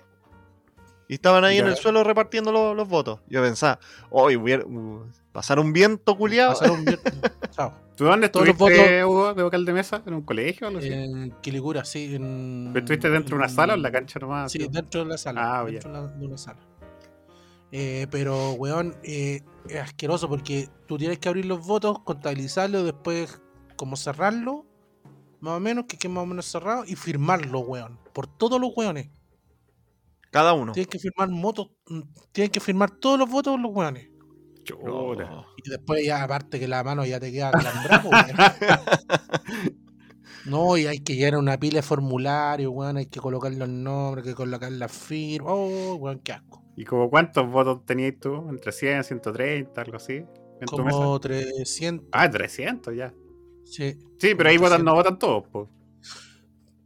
Y estaban ahí en el suelo repartiendo los, los votos. Yo pensaba, hoy hubiera. uh, pasar un viento culiado.
Pasar un viernes. Chao.
¿Tú dónde
Todos los
estuviste, Hugo, de vocal de mesa? ¿En un colegio o algo así?
En Quilicura, sí. En,
¿Pero estuviste dentro de una
en-
sala o en la cancha nomás?
Sí,
tío?
dentro de la sala.
Ah,
dentro de una sala. Eh, pero, weón, eh, es asqueroso porque tú tienes que abrir los votos, contabilizarlos, después como cerrarlo, más o menos, que quede más o menos cerrado, y firmarlo, weón. Por todos los weones.
Cada uno.
Tienes que firmar motos, mm, tienen que firmar todos los votos los weones.
Chuta.
No.
Y después ya, aparte que la mano ya te queda weón. No, y hay que llenar una pila de formularios, weón, hay que colocar los nombres, hay que colocar la firma. Oh, weón, qué asco.
¿Y como cuántos votos tenías tú? ¿Entre 100, 130, algo así? ¿En tu mesa?
Como 300.
Ah, 300 ya.
Sí.
Sí, pero ahí
Como
votan, no
300.
votan todos, pues.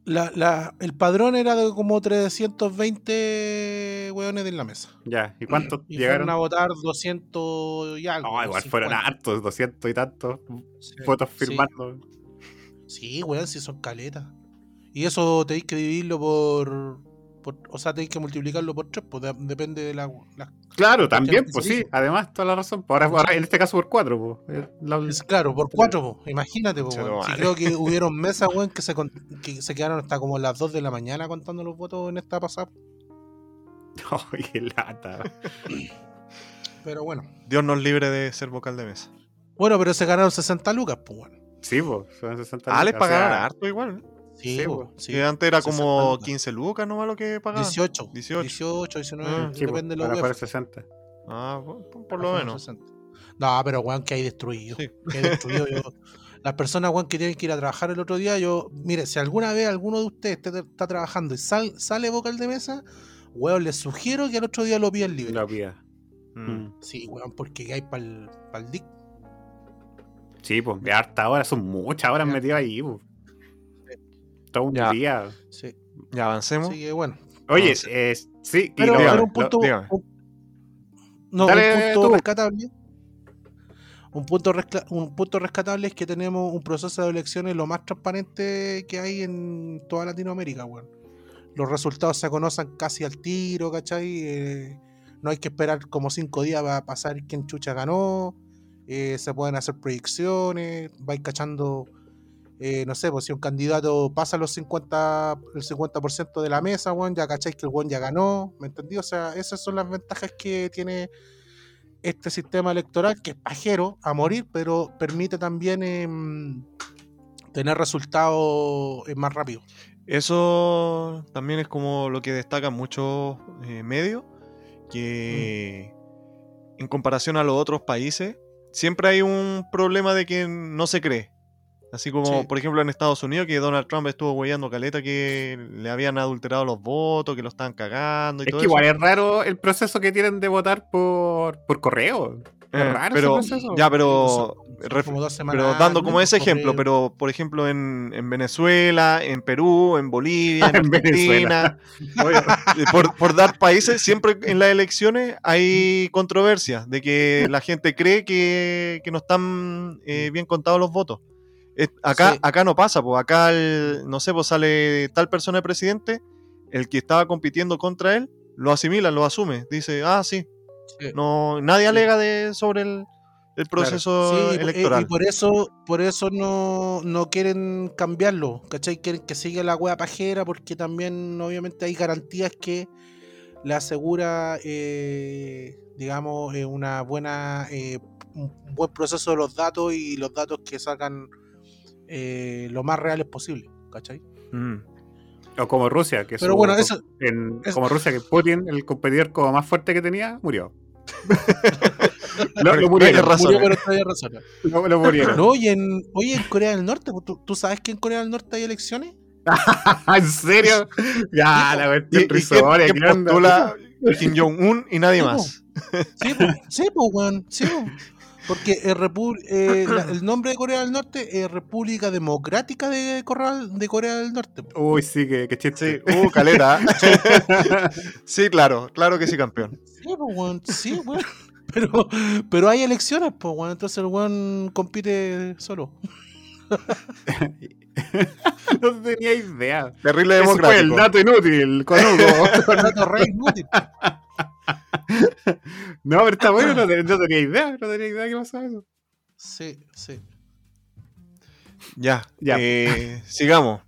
La, la, el padrón era de como 320 weones en la mesa.
Ya. ¿Y cuántos
Y
llegaron?
a votar 200 y algo.
No, igual fueron
50.
hartos, 200 y tantos
Sí,
votos
sí.
firmando.
Sí, weón, si son caletas. Y eso tenéis que dividirlo por, por- O sea, tenéis que multiplicarlo por 3, pues de- depende de la. la-
Claro, también, pues sí, además, toda la razón. Pues ahora, ahora en este caso por 4, pues. La-
es claro, por 4, pues. Imagínate, pues,
no
Si
vale.
creo que hubieron mesas, weón, que se, que se quedaron hasta como las 2 de la mañana contando los votos en esta pasada.
Ay, qué lata.
Pero bueno.
Dios nos libre de ser vocal de mesa.
Bueno, pero se ganaron 60 lucas, pues, bueno.
Sí, pues, son 60
Ah, les
lucas, o sea,
pagaron harto igual. ¿eh?
Sí, po. sí.
Que antes era
60
como
lucas.
15 lucas nomás lo que pagaban.
18,
18.
18, 19,
Ah,
Sí, pues,
depende de lo
ahora
que
fueron 60.
Ah, por,
Ah,
lo menos.
60. No, pero weón, que hay destruido.
Sí.
Que hay destruido. yo- las personas, weón, que tienen que ir a trabajar el otro día, yo, mire, si alguna vez alguno de ustedes está, está trabajando y sal- sale vocal de mesa, weón, les sugiero que al otro día lo pidan libre.
La pía.
Mm.
Mm.
Sí, weón, porque hay para el dick.
Sí, pues, harta horas, son muchas horas metidas ahí, pues. Todo un
Ya.
día.
Sí,
Ya avancemos.
así que bueno.
Oye, eh, sí, y
Pero,
dígame,
pero un punto. un- no,
Dale,
un punto
tú.
rescatable. Un punto, resca- un punto rescatable es que tenemos un proceso de elecciones lo más transparente que hay en toda Latinoamérica, weón. Los resultados se conocen casi al tiro, ¿cachai? Eh, no hay que esperar como cinco días para pasar quién chucha ganó. eh, se pueden hacer proyecciones, vais cachando, eh, no sé, pues si un candidato pasa los 50, el 50% de la mesa, weón, ya cacháis que el weón ya ganó, ¿me entendí? O sea, esas son las ventajas que tiene este sistema electoral, que es pajero a morir, pero permite también em, tener resultados eh, más rápido.
Eso también es como lo que destacan muchos eh, medios, que
Mm.
en comparación a los otros países, siempre hay un problema de que no se cree. Así como,
Sí.
por ejemplo, en Estados Unidos, que Donald Trump estuvo huellando caleta que le habían adulterado los votos, que lo estaban cagando y
Es
todo
que igual
eso.
es raro el proceso que tienen de votar por, por correo. Es
Eh,
raro
pero,
ese proceso.
ya, pero,
Son- son
ref-
como dos semanas
pero dando como ese ejemplo,
correo.
pero por ejemplo en, en Venezuela, en Perú, en Bolivia, en,
En Venezuela.
Argentina, eh, por, por dar países, siempre en las elecciones hay controversia de que la gente cree que, que no están eh, bien contados los votos. Acá,
Sí.
acá no pasa, pues acá, el- no sé, pues sale tal persona de presidente, el que estaba compitiendo contra él, lo asimila, lo asume, dice, ah, sí,
Sí.
no, nadie alega de, sobre el, el proceso
Sí, y-
electoral.
Y, por eso, por eso no, no quieren cambiarlo, ¿cachai? Quieren que siga la wea pajera porque también obviamente hay garantías que le asegura, eh, digamos, eh, una buena, eh, un buen proceso de los datos y los datos que sacan eh, lo más reales posible, ¿cachai?
Mm.
O como Rusia, que
Pero
su-
bueno, eso-
en-
eso-
como Rusia, que Putin, el competidor como más fuerte que tenía, murió. lo, lo murieron.
Murió, pero todavía razón.
Lo, lo murieron.
No, y en, oye, en Corea del Norte, ¿tú, tú sabes que en Corea del Norte hay elecciones?
¿En serio? Ya, la
¿Y,
cuestión
y
risoria,
quién,
¿qué
quién
onda?
postula Kim Jong-un y nadie
Sí,
más?
Sí, pues, sí, pues, weón, sí, pues. Porque el, repu- eh, la- el nombre de Corea del Norte es República Democrática de, Corea, de Corea del Norte. pues.
Uy, sí, que, que
Sí,
chiste.
uh, caleta. sí, claro, claro que sí, campeón.
Sí, pues, weón, sí, weón. Pero, pero hay elecciones, pues, weón. Entonces el weón compite solo.
no tenía idea.
Terrible
Ese fue el dato inútil, con Hugo.
Dato re inútil.
no, pero está bueno, no tenía idea. No tenía idea que pasaba eso.
Sí, sí.
Ya,
Ya.
eh, sigamos.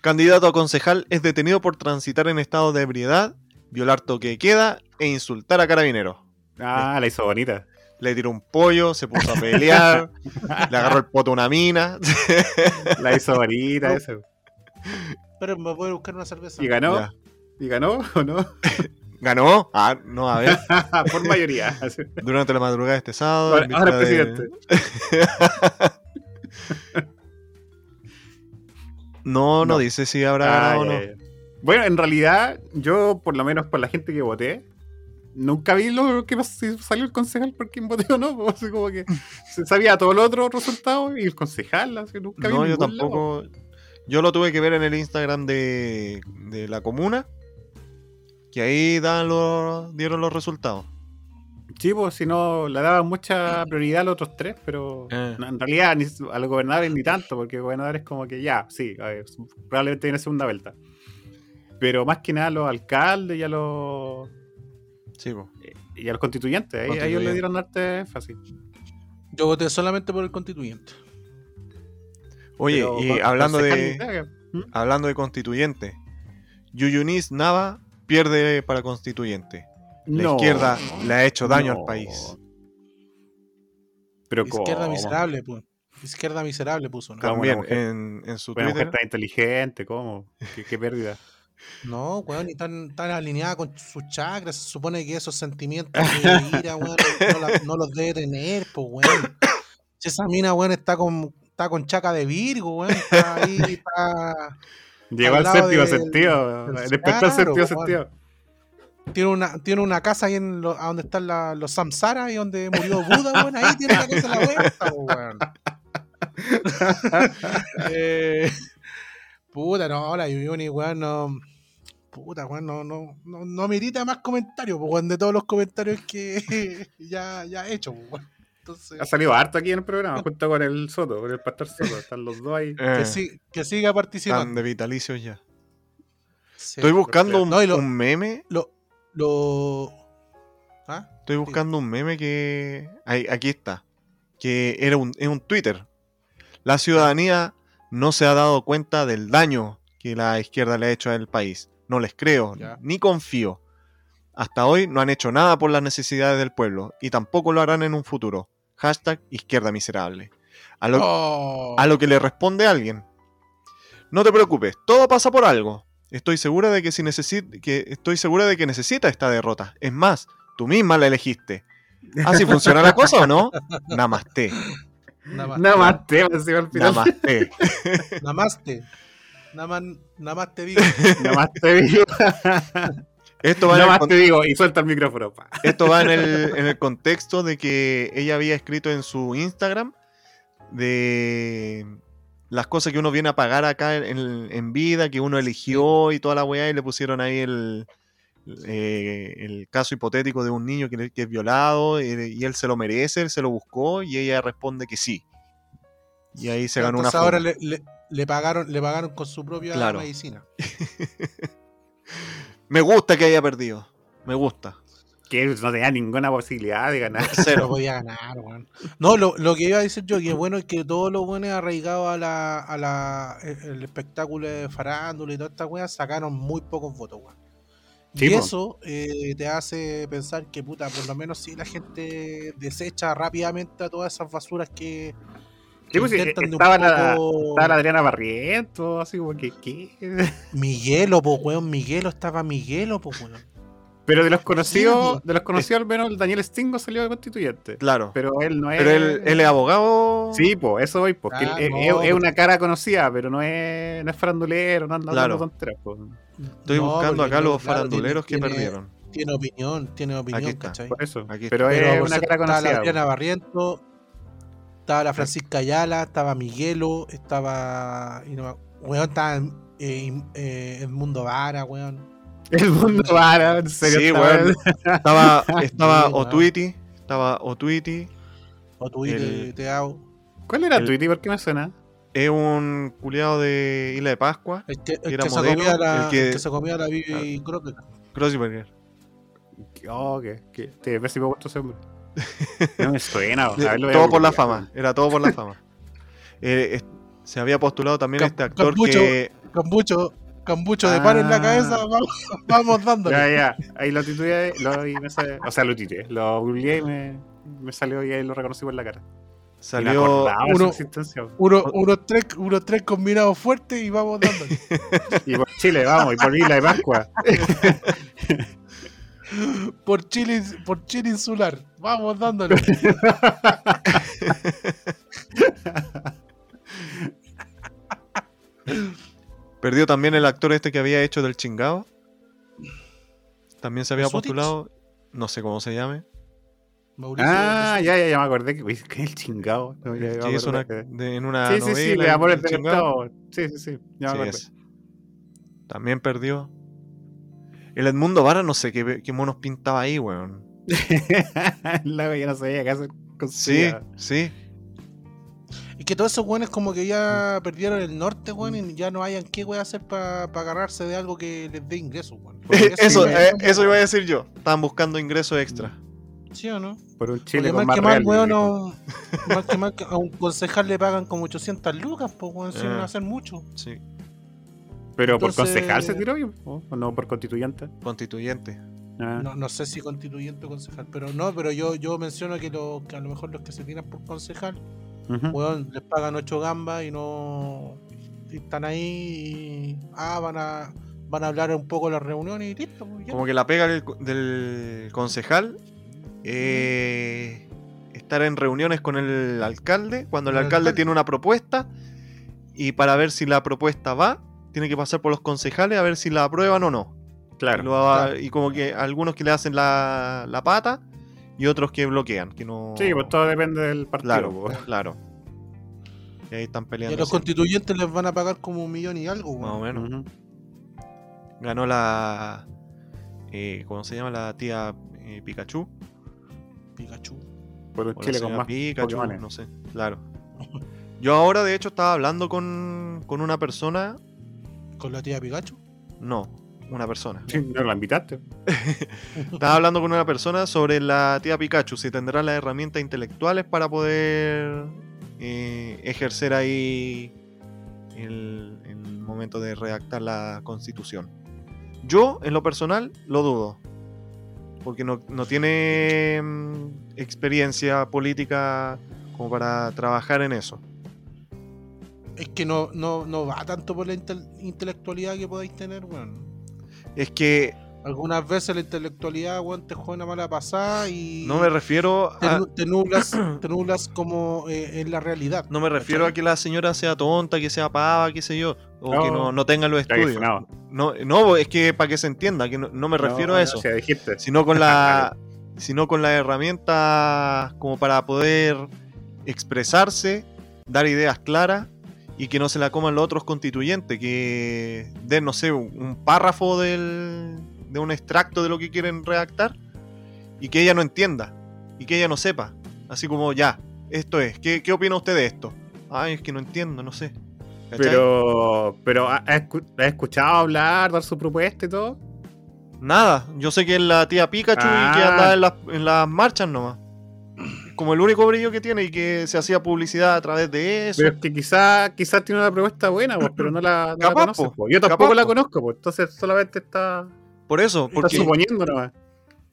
Candidato a concejal es detenido por transitar en estado de ebriedad, violar toque de queda e insultar a carabineros.
Ah, la hizo bonita.
Le tiró un pollo, se puso a pelear, le agarró el poto a una mina.
La hizo bonita, eso.
Pero me voy a buscar una cerveza.
¿Y ganó?
Ya.
¿Y ganó o no?
¿Ganó? Ah, no, a ver.
Por mayoría.
Durante la madrugada de este sábado.
Ahora,
de-
presidente.
No, no,
No.
dice si habrá
Ah,
ganado o no.
ya, ya. Bueno, en realidad, yo, por lo menos por la gente que voté, nunca vi lo que si salió el concejal por quién voté o no. Así como que se sabía todos los otros resultados y el concejal, así, nunca vi
No, yo
lado.
tampoco. Yo lo tuve que ver en el Instagram de, de la comuna. Que ahí dan los, dieron los resultados.
Sí, pues si no, le daban mucha prioridad a los otros tres, pero
Eh.
en realidad ni, a los gobernadores ni tanto, porque gobernadores como que ya, sí, ver, probablemente viene segunda vuelta. Pero más que nada a los alcaldes y a los,
Sí, po.
y a los constituyentes, ahí- a ellos le dieron arte fácil.
Yo voté solamente por el constituyente.
Oye,
Pero
y hablando de,
caga. ¿Mm?
hablando de constituyente, Yuyunis Nava pierde para constituyente. La
No.
izquierda le ha hecho daño
No.
al país.
Pero
Izquierda
¿cómo?
miserable, pues. Izquierda miserable puso, ¿no?
También
mujer.
en, en su
Una mujer
Twitter.
tan inteligente, ¿cómo? Qué, qué pérdida.
No, weón, y tan, tan alineada con sus chakras. Se supone que esos sentimientos de ira, weón, no, la- no los debe tener, pues, weón. Si esa mina, weón, está con, está con chaca de Virgo, weón. Está ahí, está.
Llegó
Al
al séptimo
del-
sentido.
del-
Despertó el
claro,
séptimo sentido.
Tiene una, tiene una casa ahí en lo- a donde están la- los samsaras y donde murió Buda, weón. Ahí tiene la casa a la vuelta, weón. eh, puta, no, la Yuyuni, weón, no. Puta, weón, no, no, no, no merita más comentarios, po, weón, de todos los comentarios que ya, ya he hecho, weón. Entonces,
Ha salido harto aquí en el programa, junto con el Soto, con el pastor Soto. Están los dos ahí.
Eh,
que, sí- que siga
están
participando.
de vitalicios ya.
Sí.
Estoy buscando un,
No, y lo-
un meme.
Lo, lo, ¿Ah?
Estoy buscando un meme que. ahí- aquí está. Que era un, es un Twitter. La ciudadanía no se ha dado cuenta del daño que la izquierda le ha hecho al país. No les creo,
Ya.
ni confío. Hasta hoy no han hecho nada por las necesidades del pueblo y tampoco lo harán en un futuro. Hashtag izquierda miserable. A lo,
Oh.
a lo que le responde alguien. No te preocupes, todo pasa por algo. Estoy segura de que si necesi- que estoy segura de que necesita esta derrota. Es más, tú misma la elegiste. ¿Así funciona la cosa o no? Namaste.
Va al final.
Namaste.
Namaste. Nada más, nada más te digo.
Nada más te digo.
Esto va,
Nada más te digo. Y suelta el micrófono. pa.
esto va en, el, en el contexto de que ella había escrito en su Instagram de las cosas que uno viene a pagar acá en, en vida, que uno eligió y toda la weá, y le pusieron ahí el, eh, el caso hipotético de un niño que, que es violado eh, y él se lo merece, él se lo buscó y ella responde que sí. Y ahí se ganó una
Entonces ahora
funda.
le, le- le pagaron, le pagaron con su propia
Claro.
medicina.
Me gusta que haya perdido. Me gusta.
Que no tenía ninguna posibilidad de ganar.
No
Cero.
podía ganar, weón. No, lo, lo que iba a decir yo, que bueno es que todos los buenos arraigados a la, a la el espectáculo de farándula y toda esta weá sacaron muy pocos votos, weón.
Sí,
y eso eh, te hace pensar que, puta, por lo menos si la gente desecha rápidamente a todas esas basuras que,
Sí, pues, sí,
intentan de un
estaba, la,
poco-
estaba la Adriana Barriento, así como que, ¿qué?
Miguelo, po, weón. Miguelo estaba Miguelo, po, weón.
Pero de los conocidos,
Sí.
de los conocidos al menos el Daniel Stingo salió de constituyente.
Claro.
Pero él no es.
Pero él, él es abogado.
Sí, pues, eso voy, porque
Ah,
él-
no,
es, es
pues.
una cara conocida, pero no es, no es farandulero, no anda
Claro.
tonteras, pues.
Estoy
No,
buscando acá los
claro,
faranduleros que
tiene-
perdieron.
Tiene opinión, tiene opinión,
Aquí está.
¿cachai?
Por eso.
Aquí
pero
está.
es
Pero
una cara
estaba la
conocida.
Adriana Barriento, estaba la Francisca Ayala, estaba Miguelo, estaba. Y no, weón, estaba eh, eh, Edmundo Vara, weón.
El mundo vara, en serio.
Sí,
estaba-
weón. Estaba, estaba. Otuiti. Estaba Otuiti.
O tú
El-
te hago.
¿Cuál era
El-
Tweety? ¿Por qué me suena?
Es un culiado de Isla de Pascua.
El que, el
Era
que se
modelo,
comía la,
el que-
el que se comía la Bibi Crockett.
Crossburger.
Oh, que, que te pésimo gusto ese hombre. No me suena.
todo por la fama. Era todo por la fama. Eh, es- se había postulado también
Cam-
este actor
Cambucho.
que.
Cambucho, cambucho de pan en la
Ah.
cabeza, vamos, vamos dándole.
Ya, ya. Ahí lo titubeé. Lo, y me sale- o sea, lo titubeé. Lo googleé y me, me salió y ahí lo reconocí por la cara.
Salió.
uno-. Uno, unos, tres, unos tres combinados fuertes y vamos dándole.
Y por Chile, vamos. Y por Isla de Pascua.
por Chile, por Chile insular, vamos dándole.
Perdió también el actor este que había hecho del chingado. También se había postulado. No sé cómo se llame.
Mauricio,
Ah, ya, ya, ya me acordé. que- uy, ¿Qué es el chingado? No, ya, ya
Sí,
me
es una, de- en una
Sí, sí, sí, de amores
El
del
chingado.
Sí, sí, sí. Ya
Sí,
me acordé.
También perdió. El Edmundo Vara, no sé qué, qué monos pintaba ahí, weón.
La ya no sabía qué hacer con su
Sí, sí.
Y que todos esos weones como que ya perdieron el norte, weón, y ya no hayan qué weón hacer para agarrarse de algo que les dé ingresos, weón. Porque
Eso,
es-
eh, eso iba a decir yo. Estaban buscando ingresos extra.
¿Sí o no?
Por un Chile
Porque
con más
que mal,
real,
weón, no- mal que mal, que a un concejal le pagan como 800 lucas, pues, weón, sin
Ah.
hacer mucho.
Sí.
Pero por concejal se tiró, ¿o o no por constituyente?
Constituyente.
Ah.
No, no sé si constituyente o concejal, pero no, pero yo, yo menciono que, lo, que a lo mejor los que se tiran por concejal, weón, les pagan 8 gambas y no y están ahí y ah, van a van a hablar un poco en las reuniones y listo, pues, ya.
Como que la pega del, del concejal. eh, estar en reuniones con el alcalde. Cuando el
Con el
alcalde
alcalde.
tiene una propuesta. Y para ver si la propuesta va, tiene que pasar por los concejales a ver si la aprueban o no.
Claro.
Y, lo va-
claro.
y como que algunos que le hacen la, la pata y otros que bloquean, que no.
Sí, pues todo depende del partido.
Claro,
po.
claro. Y ahí están
Y a
peleando.
los
siempre,
constituyentes les van a pagar como un millón y algo,
Más o menos. Ganó la. eh, ¿Cómo se llama? La tía eh, Pikachu.
Pikachu.
Por
la
Chile con más
Pikachu, no sé. Claro. Yo ahora, de hecho, estaba hablando con, con una persona.
Con la tía Pikachu.
No, una persona.
Sí, no la invitaste.
Estaba hablando con una persona sobre la tía Pikachu, si tendrá las herramientas intelectuales para poder eh, ejercer ahí el, el momento de redactar la constitución. Yo, en lo personal, lo dudo. Porque no, no tiene mm, experiencia política como para trabajar en eso.
Es que no, no, no va tanto por la intel- intelectualidad que podáis tener, weón.
Es que
Algunas veces la intelectualidad, weón, te juega una mala pasada y
no me refiero
te,
a,
te nublas, te nublas como eh, en la realidad.
no me refiero a que la señora sea tonta, que sea pava, qué sé yo, o
No.
que no, no tenga los estudios. No, no, es que para que se entienda, que no, no me refiero
No,
a eso,
O sea, dijiste.
sino con la sino con las herramientas como para poder expresarse, dar ideas claras y que no se la coman los otros constituyentes, que den, no sé, un, párrafo del, de un extracto de lo que quieren redactar y que ella no entienda y que ella no sepa. Así como, ya, esto es, ¿qué, qué opina usted de esto? Ay, es que no entiendo, no sé. ¿Cachai?
Pero, pero ¿ha, ha escu- ha escuchado hablar, dar su propuesta y todo?
Nada, yo sé que es la tía Pikachu y que
Ah.
andaba en las, en las marchas nomás. Como el único brillo que tiene y que se hacía publicidad a través de eso.
Pero es que quizás quizás tiene una propuesta buena, pues, pero no la, no la
Capaz,
conoces,
po.
po. Yo tampoco
Capaz,
la conozco, pues, entonces solamente está,
Por eso,
está
porque.
suponiendo nomás.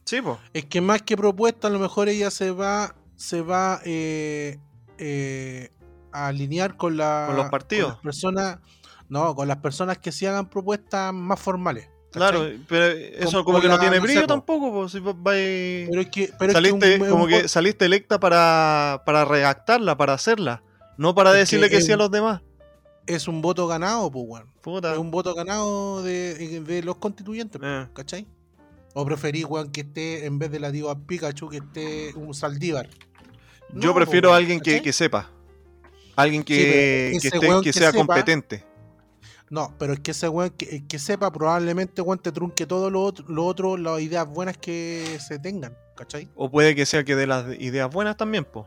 Sí, po.
Es que más que propuesta, a lo mejor ella se va, se va eh, eh, a alinear con la
Con los partidos.
las personas, no, con las personas que sí hagan propuestas más formales.
Claro,
¿cachai?
pero eso
Como-
que no tiene brillo
po.
tampoco, si vos vais-
Pero es que, pero
saliste,
es que un-
como
un
que saliste electa para, para redactarla, para hacerla, no para
Es
decirle que, sí a los demás.
es un voto ganado, pues, weón.
Puta.
Es un voto ganado de, de los constituyentes,
Eh.
¿cachai? O preferís, weón, que esté, en vez de la diva Pikachu, que esté un Saldívar.
Yo
No,
prefiero
po,
a alguien que, que sepa. Alguien que,
Sí,
esté- que
que
sea
sepa-
competente.
No, pero es que ese weón que, que sepa probablemente, weón, te trunque todo lo otro, lo otro, las ideas buenas que se tengan, ¿cachai?
O puede que sea que de las ideas buenas también, pues.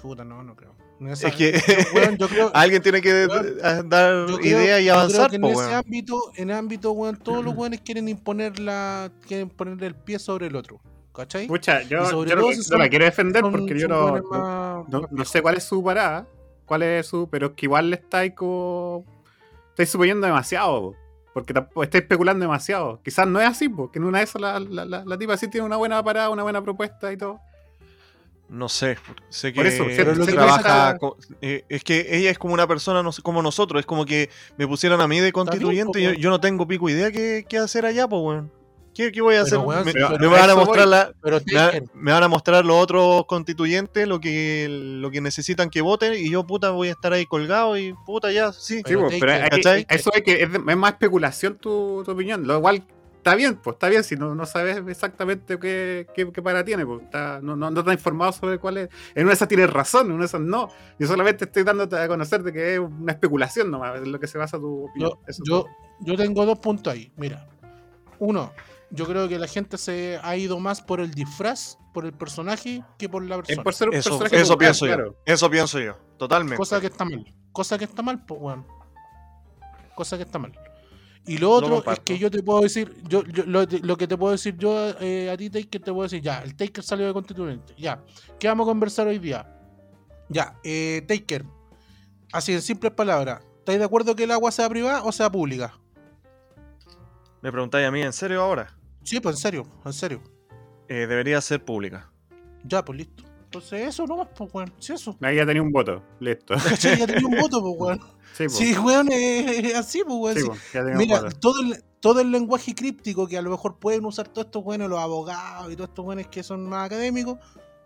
Puta, no, no creo. No
Es que-
yo, weón, yo creo,
Alguien tiene que
Weón,
dar ideas y
yo creo
avanzar,
que en
po,
ese
weón.
ámbito, en ámbito, weón, todos los weones quieren imponer la, quieren poner el pie sobre el otro, ¿cachai?
Pucha, yo, yo no,
son-
la quiero defender
Son-
porque yo
son
no, no,
más-
no-
más
no sé cuál es su parada, cuál es su, pero es que igual le estáis como. Estáis suponiendo demasiado, po, porque tampoco estáis especulando demasiado. Quizás no es así, porque en una de esas la, la, la, la tipa sí tiene una buena parada, una buena propuesta y todo.
No sé, sé que
Por eso,
pero lo que
trabaja. eh, es que ella es como una persona no sé, como nosotros. Es como que me pusieran a mí de constituyente. y yo, yo no tengo pico idea qué, qué hacer allá, pues, weón. ¿Qué, qué voy a hacer? Me, van a mostrar
voy.
la,
Pero
me, va-
Taker,
me van a mostrar los otros constituyentes lo que lo que necesitan que voten y yo puta voy a estar ahí colgado y puta ya sí
Sí,
Pero
hay-
¿cachai?
eso es que es, más especulación tu, tu opinión. Lo igual está bien, pues está bien si no, no sabes exactamente qué, qué, qué para tiene, pues está, no, no, no estás informado sobre cuál es. En una de esas tienes razón, en una de esas no. Yo solamente estoy dándote a conocer de que es una especulación nomás, en lo que se basa tu opinión.
yo, yo tengo dos puntos ahí. Mira, uno, yo creo que la gente se ha ido más por el disfraz, por el personaje, que por la
Es
persona.
por ser un
eso,
personaje
eso pienso
claro.
yo eso pienso yo totalmente
Cosa que está mal. Cosa que está mal, pues, weón. Cosa que está mal. Y lo otro es que yo te puedo decir, yo, yo- lo, lo que te puedo decir yo eh, a ti, Taker, te puedo decir, ya, el Taker salió de constituyente. Ya, ¿qué vamos a conversar hoy día? Ya, eh, Taker, así en simples palabras, ¿estáis de acuerdo que el agua sea privada o sea pública?
me preguntáis a mí en serio ahora
Sí, pues en serio, en serio.
Eh, debería ser pública
Ya, pues listo. Entonces eso nomás, pues, weón. Sí, eso.
Ahí ya tenía un voto, listo.
¿Cachai? Ya tenía un voto, pues, weón.
Sí, po.
Sí, weón, es, es así, pues, weón.
Sí,
sí.
po, ya tenía un
Mira,
voto.
todo el, todo el lenguaje críptico que a lo mejor pueden usar todos estos buenos, los abogados y todos estos buenos que son más académicos,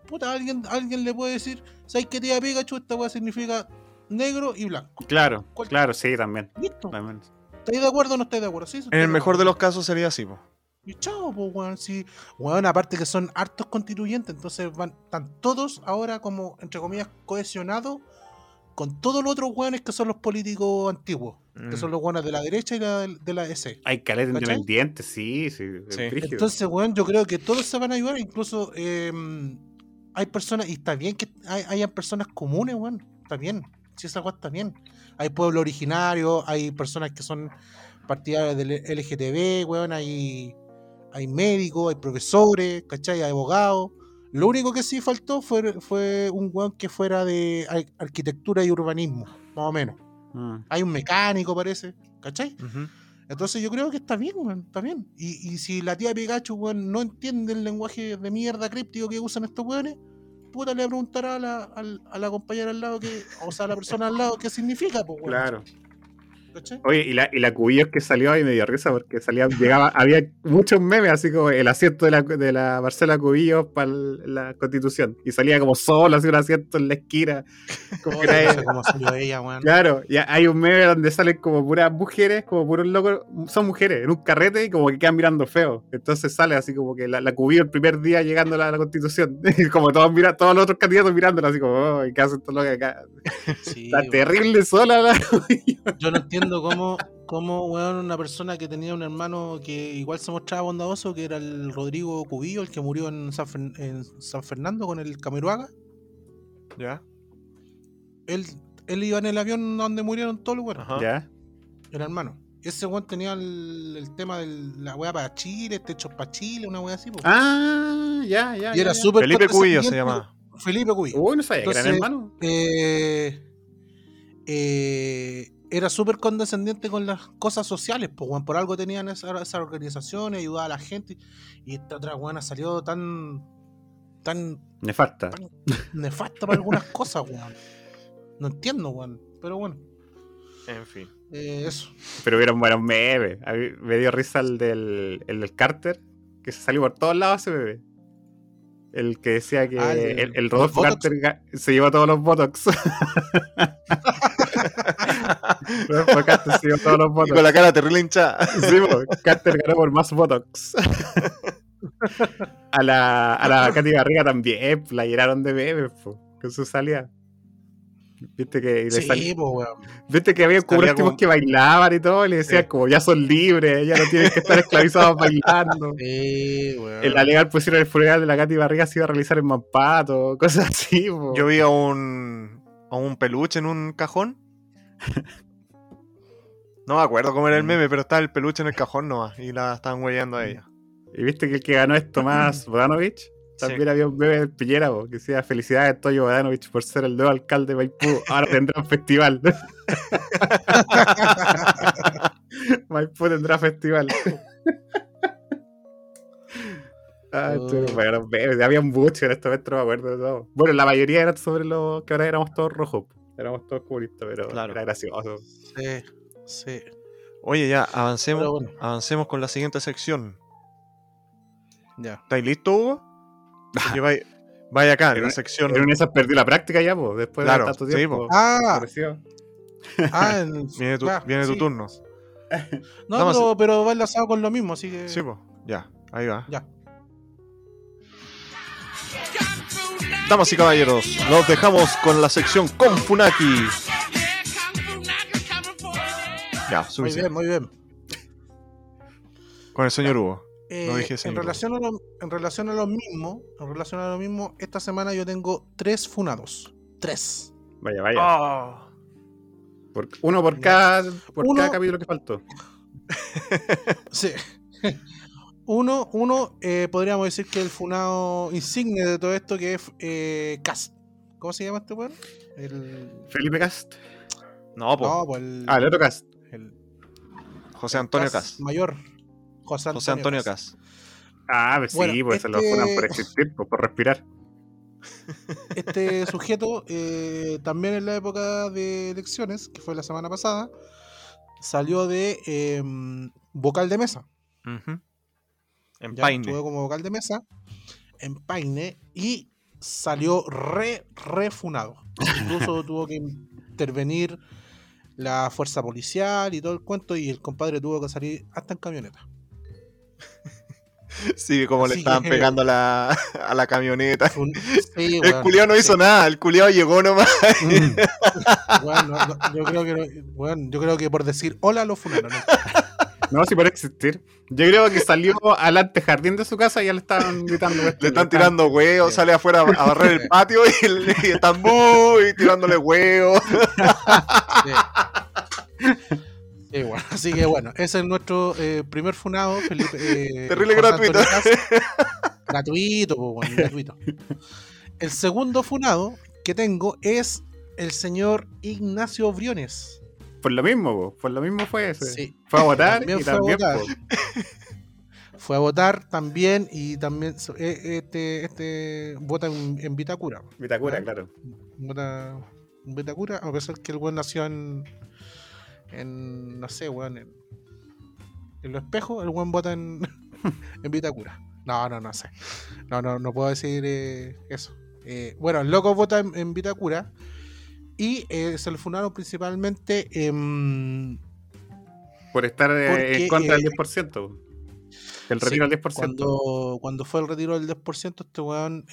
puta, alguien, alguien le puede decir, ¿sabes qué tía Pikachu? Esta weá significa negro y blanco.
Claro,
¿Cuál-
claro, sí, también.
Listo.
también.
¿Estáis de acuerdo o no estáis de acuerdo? Sí,
en el mejor de los casos sería así po.
Y chao, pues, weón. Sí, weón, aparte que son hartos constituyentes, entonces van, están todos ahora como, entre comillas, cohesionados con todos los otros weones que son los políticos antiguos,
Mm.
que son los weones de la derecha y la, de la EC.
Hay caleta
¿Cachai?
independiente, sí, sí.
Sí.
Entonces, weón, yo creo que todos se van a ayudar, incluso eh, hay personas, y está bien que hay, hayan personas comunes, weón, está bien, si esa weá está bien. Hay pueblos originarios, hay personas que son partidarias del LGTB, weón, hay, hay médicos, hay profesores, ¿cachai? Hay abogados. Lo único que sí faltó fue, fue un weón que fuera de ar- arquitectura y urbanismo, más o menos.
Mm.
Hay un mecánico, parece, ¿cachai? Entonces yo creo que está bien, weón, está bien. Y, y si la tía Pikachu, weón, no entiende el lenguaje de mierda críptico que usan estos weones, puta le preguntará a la, a la compañera al lado que, o sea, a la persona al lado qué significa, pues, weón.
Claro.
¿Cachai?
Oye, y la, y la Cubillos que salió ahí me dio risa porque salía, llegaba, había muchos memes, así como el asiento de la, de la Marcela Cubillos para la constitución. Y salía como solo, así un asiento en la esquina. Como que era-
sé cómo salió ella, weón.
Claro, y hay un meme donde salen como puras mujeres, como puros locos, son mujeres, en un carrete y como que quedan mirando feo. Entonces sale así como que la, la Cubillo el primer día llegando a la, la constitución. Y como todos mira, todos los otros candidatos mirándola así como, oh, ¿y qué hacen estos locos acá?
Sí, weón.
terrible sola la.
Yo no entiendo cómo, cómo, weón, una persona que tenía un hermano que igual se mostraba bondadoso, que era el Rodrigo Cubillo, el que murió en San, Fer- en San Fernando con el Camiruaga.
ya
Él, él iba en el avión donde murieron todos los weones.
Ajá.
¿Ya?
El hermano. Ese weón tenía el, el tema de la weá para Chile, techos para Chile, una weá así. po.
Ah, ya, ya.
y era
ya, ya.
súper
Felipe Cubillo se
condescendiente.
llama
Felipe Cubillo.
Uy, no sabía, que eran
Entonces,
hermanos.
Eh, eh, era súper condescendiente con las cosas sociales, pues, weón. Por algo tenían esa- esas organizaciones, ayudaba a la gente. Y esta otra weona salió tan, tan
Nefasta.
nefasta para algunas cosas, weón. No entiendo, weón. Pero bueno,
En fin.
eh, eso.
Pero hubieron buenos memes. Me dio risa el del, el del Carter, que se salió por todos lados ese meme. El que decía que
Ah, el
el, Rodolfo. Carter se llevó todos los Botox. Rodolfo Carter se llevó todos los
Y
Botox.
con la cara terrible hinchada.
Sí, Carter ganó por más Botox. A la, a la Katy Garriga también, la llenaron de po, con su salida. Viste que, y le
Sí,
sal-
po, weón.
Viste que había como- que bailaban y todo, y le decían
Sí.
como ya son libres, ya no tienen que estar esclavizados bailando.
Sí, weón.
En la legal pusieron el funeral de la Katy Barriga se iba a realizar en Mampato, cosas así, po.
Yo vi a un, a un peluche en un cajón. No me acuerdo cómo era el meme, pero estaba el peluche en el cajón nomás y la estaban huellando a ella.
Y viste que el que ganó es Tomás Bodanovich. También había un meme de Piñera que decía felicidades Toyo Bodanovich por ser el nuevo alcalde de Maipú. Ahora tendrán festival. Maipú tendrá festival. Ah,
Oh.
bueno, había mucho en este momento, no me acuerdo de todo. Bueno, la mayoría eran sobre los que ahora éramos todos rojos. Éramos todos comunistas, pero
Claro.
era gracioso.
Sí, sí.
Oye, ya, avancemos,
bueno.
avancemos con la siguiente sección.
Ya.
¿Estáis listos, Hugo? Porque vaya, vaya acá, en la sección.
En una de esas perdí la práctica ya, pues, después
Claro,
de tanto tiempo.
po.
Ah,
Apareció.
ah, en-
Viene tu,
ya,
viene tu turno.
No,
Vamos
pero, pero va enlazado con lo mismo, así que.
Sí, pues, ya, ahí va.
Ya.
Damas y caballeros, los dejamos con la sección con Funaki. Ya,
Muy
suficiente.
bien, muy bien.
Con el señor Hugo.
Eh,
No dije ese
en, relación a lo, en relación a lo mismo, en relación a lo mismo, esta semana yo tengo tres funados. Tres.
Vaya, vaya.
Ah.
Por- uno por cada, por
Uno-
cada capítulo que faltó.
Sí. Uno, uno eh, podríamos decir que el funado insigne de todo esto que es eh, Cast. ¿Cómo se llama este weón? El.
Felipe Cast.
No, pues,
No, el.
Ah, el otro Cast.
el
José Antonio
Cast
Cas.
Mayor. José Antonio,
José Antonio. Cas.
Ah, pues
Bueno,
sí, pues se lo
este-
fueron por existir, pues, por respirar.
Este sujeto, eh, también en la época de elecciones, que fue la semana pasada, salió de eh, vocal de mesa.
En
Ya
Paine.
estuvo como vocal de mesa en Paine y salió re, refunado. Incluso tuvo que intervenir la fuerza policial y todo el cuento y el compadre tuvo que salir hasta en camioneta.
Sí, como le
Así
estaban
que-
pegando a la, a la camioneta.
Sí,
El culiao no hizo
sí.
nada, el culiao llegó nomás.
Weón, no, no, yo, creo que, no- weón, yo creo que por decir hola lo funaron. ¿no?
No, sí, por existir. Yo creo que salió al antejardín de su casa y ya le estaban gritando.
Le están tirando huevos, sale afuera a barrer el patio y, le- y están muy tirándole huevos.
Sí. Bueno, así que bueno, ese es nuestro eh, primer funado, Felipe. eh,
Terrible gratuito.
Gratuito, pues, bueno, gratuito. El segundo funado que tengo es el señor Ignacio Briones.
Por lo mismo, po, por lo mismo fue ese.
Sí.
Fue a votar
También
y
fue a
también.
votar.
po.
Fue a votar también y también eh, este, este vota en, en Vitacura.
Vitacura,
Ah.
claro.
Vota en Vitacura, a pesar que el buen nació en, en no sé, weón, en, en los espejos, el buen vota en, en Vitacura. No, no, no sé. No, no, no puedo decir eh, eso. Eh, bueno, el loco vota en, en Vitacura y eh, se le fundaron principalmente en
Por estar eh,
Porque,
en contra del 10%. po. El
Sí,
retiro del 10%.
Cuando, cuando fue el retiro del 10%, este weón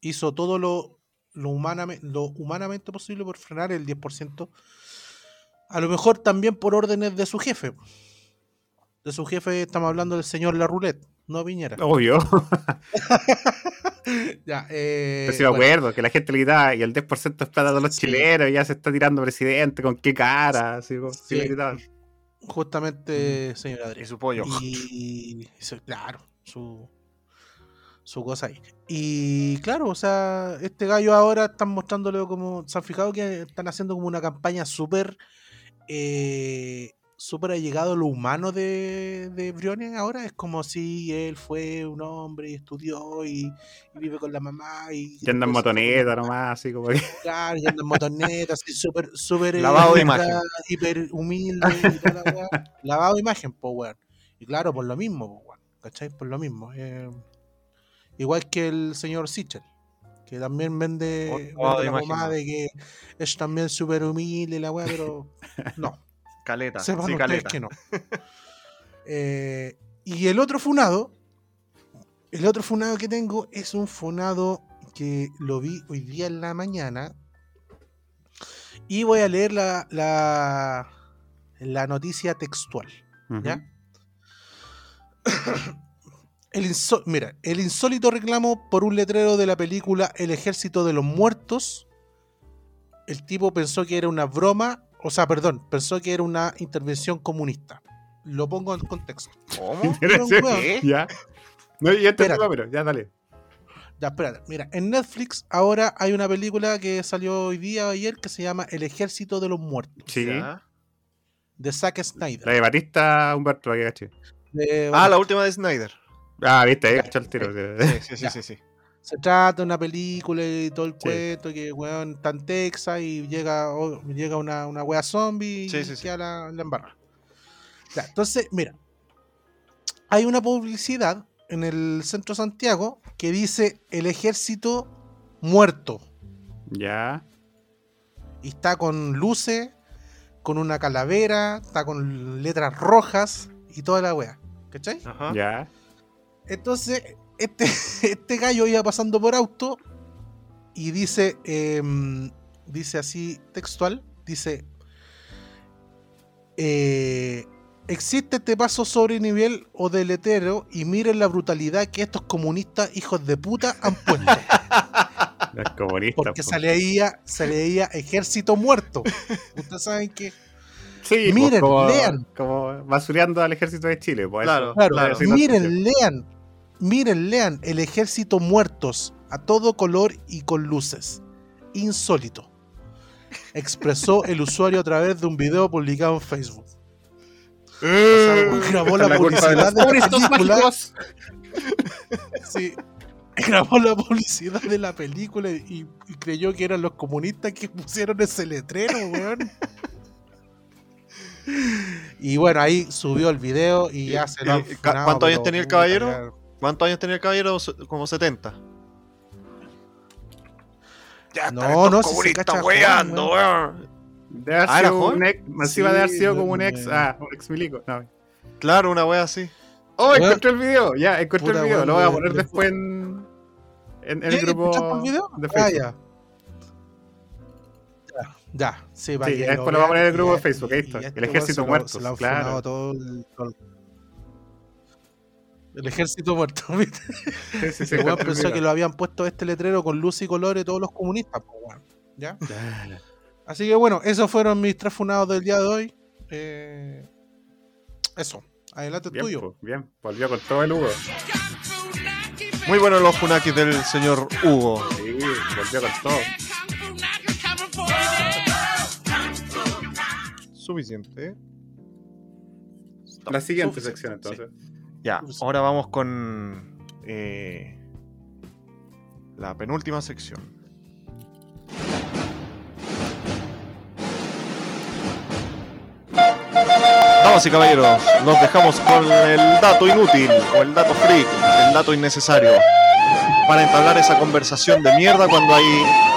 hizo todo lo, lo, humanamente, lo humanamente posible por frenar el 10%. A lo mejor también por órdenes de su jefe. De su jefe estamos hablando del señor La Roulette, no Piñera.
Obvio.
Ya, eh,
Pero sí me
bueno,
acuerdo que la gente le gritaba y el 10% es plata de los
Sí.
chilenos y ya se está tirando presidente, con qué cara, así, como- sí
Sí.
le gritaban.
justamente, señor Adri.
Y su pollo.
Y, claro, su, su cosa ahí. Y claro, o sea, este gallo ahora están mostrándolo como. ¿Se han fijado que están haciendo como una campaña súper. Eh, súper allegado a lo humano de, de Briones ahora. Es como si él fue un hombre y estudió y, y vive con la mamá. Y,
Y anda en motoneta nomás, así como que.
Claro, y anda en motoneta, así súper, súper. eh,
Lavado de imagen.
Hiper humilde y toda la weá. Lavado de imagen, pues, weón. Y claro, por lo mismo, weón. ¿Cachai? Por lo mismo. eh, igual que el señor Sichel, que también vende,
de
la pomada de que es también súper humilde la weá, pero no.
Caleta.
Sepan
sí, caleta.
que no. Eh, y el otro funado, el otro funado que tengo es un funado que lo vi hoy día en la mañana. Y voy a leer la, la, la noticia textual. ¿ya? El insó- mira, el insólito reclamo por un letrero de la película El ejército de los muertos. El tipo pensó que era una broma, o sea, perdón, pensó que era una intervención comunista. Lo pongo en contexto.
¿Cómo?
Ya. No, ya te
Espérate.
pero ya dale.
Ya, espérate. Mira, en Netflix ahora hay una película que salió hoy día o ayer que se llama El ejército de los muertos,
Sí.
Ya.
de Zack
La
Snyder.
de Batista Humberto, que caché.
De-
Ah, la última de Snyder.
Ah, viste, ahí cachó el tiro.
Sí, sí, sí, sí, sí.
Se trata de una película y todo el
Sí.
cuento que, weón, está en Texas y llega, llega una, una wea zombie y
Sí, sí, sí.
queda la, la embarra. Ya, entonces, mira, hay una publicidad en el centro de Santiago que dice el ejército muerto
Ya.
y está con luces, con una calavera, está con letras rojas y toda la wea. ¿Cachai?
Ajá.
Ya.
Entonces, este, este gallo iba pasando por auto y dice, em, dice así textual, dice, eh, existe este paso sobre nivel o deletero y miren la brutalidad que estos comunistas hijos de puta han puesto.
Es comunista.
Porque
po.
se leía, se leía ejército muerto. Ustedes saben que...
Sí, pues,
Miren,
como,
lean.
Como basureando al ejército de Chile. Pues,
Claro.
eso.
Claro, miren, lean, miren, lean el ejército muertos a todo color y con luces. Insólito. Expresó el usuario a través de un video publicado en Facebook. O sea, grabó la, publicidad de la película. sí, grabó la publicidad de la película y, y creyó que eran los comunistas que pusieron ese letrero, weón. Y bueno, ahí subió el video y ya se lo
Eh, ¿cuántos años tenía el caballero? ¿Cuántos años tenía el caballero? Como 70. Ya
No,
están estos
no, si se
comunistas
cacha
weyando,
joven,
weón.
Debe haber
Ah, ¿era
sido un ex, encima de haber
Sí,
sido
no,
como un ex,
no.
ah, un ex milico. No.
Claro, una wea así.
Oh,
Weón.
encontré el video, ya, encontré
Puta,
el video,
weón,
lo voy a poner después en, en, en el grupo
¿Escuchaste el video?
de
Ah,
Facebook.
ya. Ya, ya, sí, para
Sí,
que
después lo voy a poner en el grupo
y
de Facebook, ahí está, el ejército
se lo-
muertos,
se lo han
claro.
todo el, todo el- el ejército muerto, ¿viste?
Sí, sí,
weón pensó que lo habían puesto este letrero con luz y colores todos los comunistas, pues, weón. ¿Ya? Así que bueno, esos fueron mis tres funados del día de hoy. Eh, eso, adelante
Bien,
tuyo.
bien, volvió con todo el Hugo.
Muy buenos los funakis del señor Hugo.
Sí, volvió con todo.
Suficiente.
La siguiente
Suficiente,
sección entonces.
Ya,
Suficiente.
ahora vamos con eh, la penúltima sección. Damas y caballeros, los dejamos con el dato inútil o el dato freak, el dato innecesario, para entablar esa conversación de mierda cuando hay,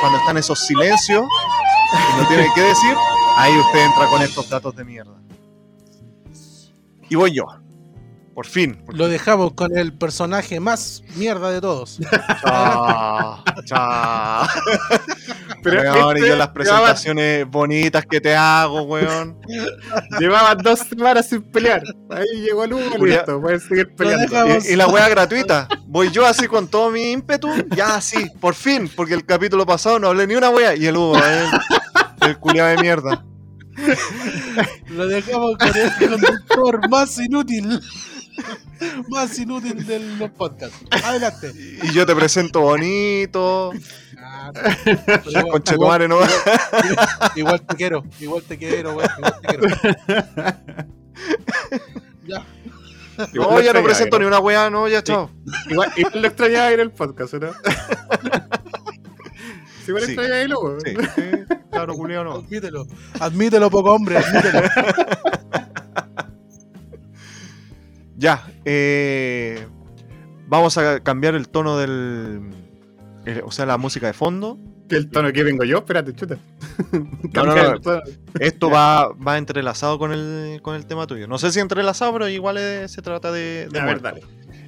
cuando están esos silencios y no tienen que decir. Ahí usted entra con estos datos de mierda. Y voy yo. Por fin.
Lo dejamos con el personaje más mierda de todos.
Chao, chao.
Pero
Weón, y
este
yo las
llevaba-
presentaciones bonitas que te hago, weón.
Llevaban dos semanas sin pelear. Ahí llegó el Hugo,
Julia-
listo, pueden seguir peleando.
dejamos.
Y, y la wea gratuita. Voy yo así con todo mi ímpetu. Ya, sí, por fin. Porque el capítulo pasado no hablé ni una wea. Y el Hugo, el, el culiado de mierda.
Lo dejamos con el conductor más inútil. Más inútil de los podcasts. Adelante.
Y yo te presento bonito.
Ah,
tu madre, no.
igual te quiero, igual te quiero, weón, igual te quiero. Ya.
No, ya no presento ni una weá, no, ya chao.
Igual, igual lo extrañaba ir al podcast, ¿no? Sí, igual
Sí.
extrañaba irlo,
sí, claro, culiao, no.
Admítelo. Admítelo, poco hombre, admítelo.
Ya, eh, vamos a cambiar el tono del. eh, o sea, la música de fondo.
El tono que vengo yo, espérate, chuta.
No, no, no. Esto va, va entrelazado con el, con el tema tuyo. No sé si entrelazado, pero igual eh, se trata de, de
ver,
muerte.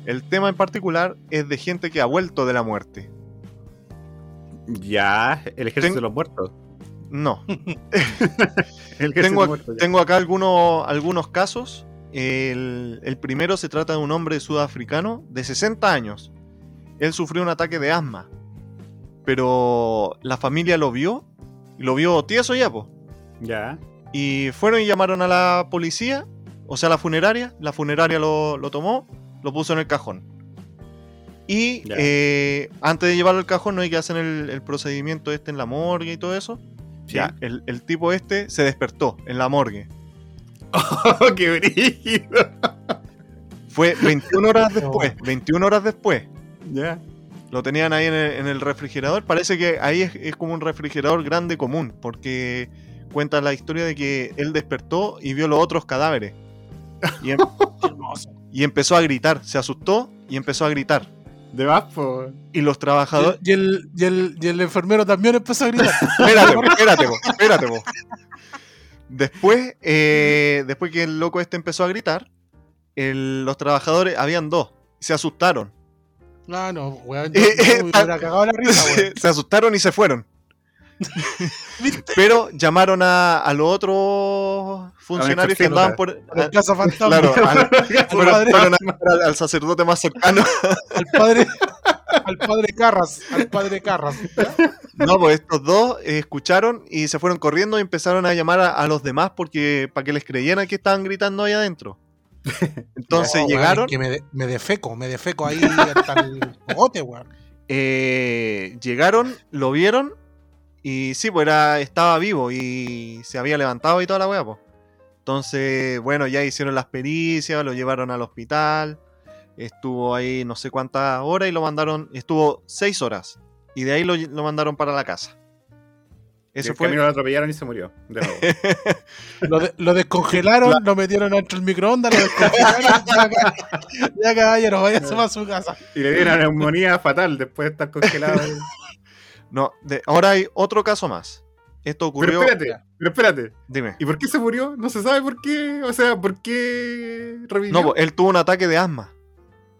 El tema en particular es de gente que ha vuelto de la muerte.
Ya, el ejército
Ten-
de los muertos.
No.
El ejército de
Tengo,
muertos.
tengo acá algunos, algunos casos. El, el primero se trata de un hombre sudafricano de 60 años. Él sufrió un ataque de asma. Pero la familia lo vio. Y lo vio tieso ya, po.
Ya.
Y fueron y llamaron a la policía, o sea, a la funeraria. La funeraria lo, lo tomó, lo puso en el cajón. Y eh, antes de llevarlo al cajón, no hay que hacer el, el procedimiento este en la morgue y todo eso.
Sí.
Ya, el, el tipo este se despertó en la morgue.
Oh, qué brígido.
Fue 21 horas después. 21 horas después.
Ya.
Lo tenían ahí en el, en el refrigerador. Parece que ahí es, es como un refrigerador grande común. Porque cuenta la historia de que él despertó y vio los otros cadáveres. Y, em- y empezó a gritar. Se asustó y empezó a gritar.
De más, po.
Y los trabajadores.
Y el, y, el, y el enfermero también empezó a gritar.
Espérate, po, espérate, po, espérate. po. Después, eh, después que el loco este empezó a gritar, el- los trabajadores, habían dos. Se asustaron.
No, no, weón. Yo,
Eh, eh,
yo me hubiera cagado la risa, weón.
se asustaron y se fueron. Pero llamaron a, a los otros funcionarios que andaban por.
La casa fantasma.
Claro, al, fueron-
padre.
fueron a llamar al, al sacerdote más cercano.
Al padre. Al padre Carras. Al padre Carras.
No, pues estos dos eh, escucharon y se fueron corriendo y empezaron a llamar a, a los demás porque para que les creyeran que estaban gritando ahí adentro. Entonces
No,
llegaron,
es que me, de- me defeco, me defeco ahí hasta el cogote, weón.
eh, llegaron, lo vieron y sí, pues era, estaba vivo y se había levantado y toda la weá, pues. Entonces, bueno, ya hicieron las pericias, lo llevaron al hospital, estuvo ahí no sé cuántas horas y lo mandaron, estuvo seis horas y de ahí lo, lo mandaron para la casa.
Ese
Eso
fue.
fue,
lo atropellaron y se murió. De nuevo.
Lo, de- lo descongelaron, lo metieron entre el microondas, lo descongelaron. ya, ca- ya caballero, váyase para su casa.
y le dieron una neumonía fatal después de estar congelado.
No, de- ahora hay otro caso más. Esto
pero
ocurrió.
espérate, pero espérate.
Dime.
¿Y por qué se murió? No se sabe por qué. O sea, ¿por qué revivió?
No, pues, él tuvo un ataque de asma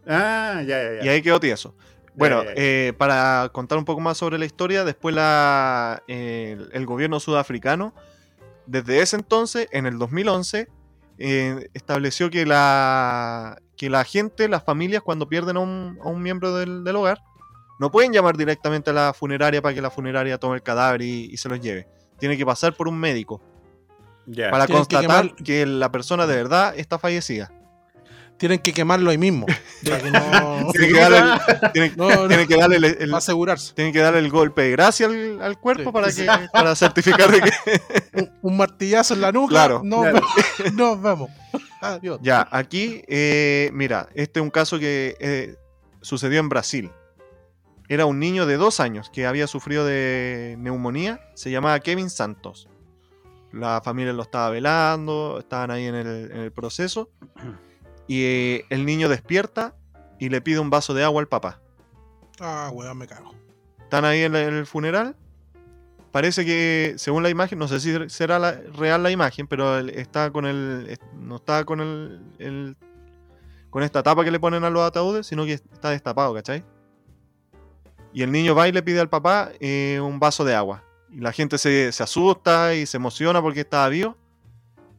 Ah, ya, ya, ya.
y ahí quedó tieso. Bueno,
ya, ya.
eh, para contar un poco más sobre la historia, después la, el, el gobierno sudafricano, desde ese entonces, en el 2011, eh, estableció que la, que la gente, las familias, cuando pierden a un, a un miembro del, del hogar, no pueden llamar directamente a la funeraria para que la funeraria tome el cadáver y, y se los lleve. Tiene que pasar por un médico para constatar
quemar-
que la persona de verdad está fallecida.
Tienen que quemarlo ahí mismo. Para que no.
Tiene que darle, el- tiene-
No, no.
tiene que darle el- el-
Para asegurarse.
tiene que darle el golpe de gracia al, al cuerpo
Sí.
para, que, para certificar de que.
Un, un martillazo en la nuca.
Claro.
Nos,
Claro.
ve- nos vemos. Adiós.
Ya, aquí, eh, mira, este es un caso que eh, sucedió en Brasil. Era un niño de dos años que había sufrido de neumonía. Se llamaba Kevin Santos. La familia lo estaba velando, estaban ahí en el, en el proceso. Y eh, el niño despierta y le pide un vaso de agua al papá.
Ah, weón, me cago.
Están ahí en, el funeral. Parece que, según la imagen, no sé si será la- real la imagen, pero está con el. No está con el, el- con esta tapa que le ponen a los ataúdes, sino que está destapado, ¿cachai? Y el niño va y le pide al papá eh, un vaso de agua. Y la gente se, se asusta y se emociona porque estaba vivo.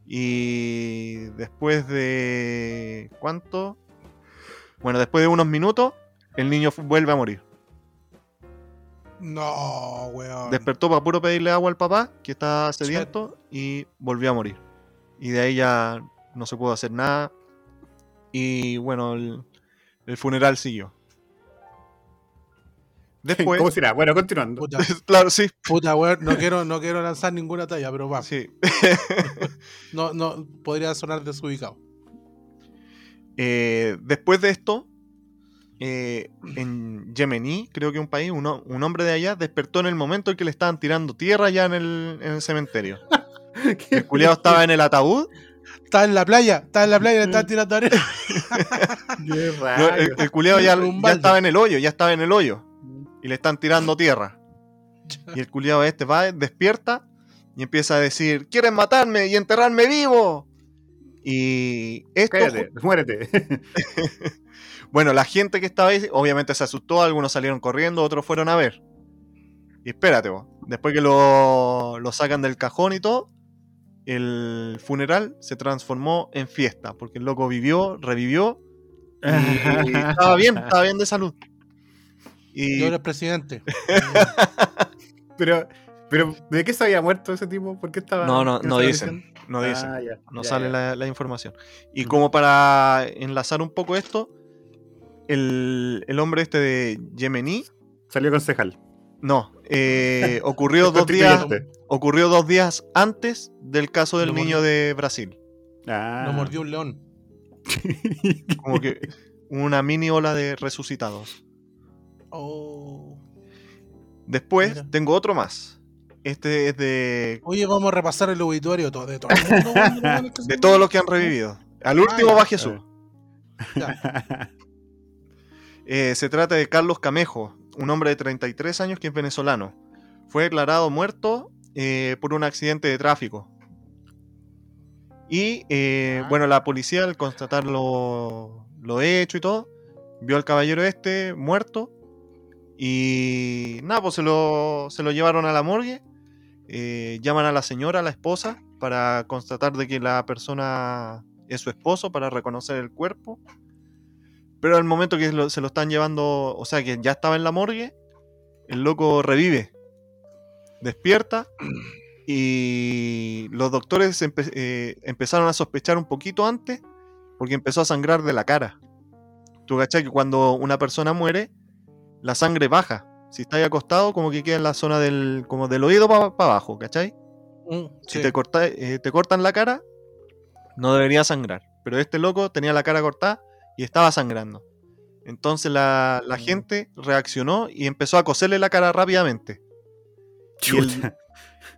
Y después de. ¿Cuánto? Bueno, después de unos minutos, el niño vuelve a morir.
No, weón.
Despertó para puro pedirle agua al papá, que estaba sediento, y volvió a morir. Y de ahí ya no se pudo hacer nada. Y bueno, el, el funeral siguió. Después,
¿Cómo será? Bueno, continuando.
Puta,
claro, sí,
puta, weón. No quiero, no quiero lanzar ninguna talla, pero va.
sí.
No, no, podría sonar desubicado.
Eh, después de esto, eh, en Yemení, creo que un país, uno- un hombre de allá despertó en el momento en que le estaban tirando tierra ya en el, en el cementerio. El culiado estaba en el ataúd.
Estaba en la playa, estaba en la playa y le estaban tirando arena.
Qué
no,
raro.
el, el culiado ya,
un
ya estaba en el hoyo, ya estaba en el hoyo. Y le están tirando tierra. Y el culiado este va, despierta y empieza a decir, quieren matarme y enterrarme vivo. Y esto,
Cállate, muérete.
bueno, la gente que estaba ahí obviamente se asustó, algunos salieron corriendo, otros fueron a ver. Y espérate, vos, después que lo, lo sacan del cajón y todo, el funeral se transformó en fiesta, porque el loco vivió, revivió y, y estaba bien, estaba bien de salud.
Y
Y
ahora es presidente.
Pero, pero, ¿de qué se había muerto ese tipo? ¿Por qué estaba.?
No, no, no dicen.
diciendo?
no dicen.
Ah, ya,
no
ya,
sale
ya.
La, la información. Y
Mm.
como para enlazar un poco esto, el, el hombre este de Yemení,
Salió concejal.
no, eh, ocurrió dos días, ocurrió dos días antes del caso del niño de Brasil.
Ah.
Lo mordió un león.
Como que una mini ola de resucitados.
Oh.
Después
Mira.
tengo otro más. Este es de,
Oye, vamos a repasar el obituario todo, de todo el mundo, weón, de
todos los que han revivido. Al último
ya.
va Jesús. Eh, se trata de Carlos Camejo, un hombre de 33 años que es venezolano. Fue declarado muerto eh, por un accidente de tráfico. Y eh,
Ah.
bueno, la policía al constatar lo, lo hecho y todo, vio al caballero este muerto. Y nada, pues se lo, se lo llevaron a la morgue. eh, llaman a la señora, a la esposa, para constatar de que la persona es su esposo, para reconocer el cuerpo. Pero al momento que se lo están llevando, o sea, que ya estaba en la morgue, el loco revive, despierta y los doctores eh, empezaron a sospechar un poquito antes porque empezó a sangrar de la cara. Tú cachai que cuando una persona muere, la sangre baja. Si está ahí acostado, como que queda en la zona del, como del oído para abajo, ¿cachai?
Mm,
Si
sí.
te, corta- eh, te cortan la cara, no debería sangrar. Pero este loco tenía la cara cortada y estaba sangrando. Entonces la, la
Mm.
gente reaccionó y empezó a coserle la cara rápidamente. El-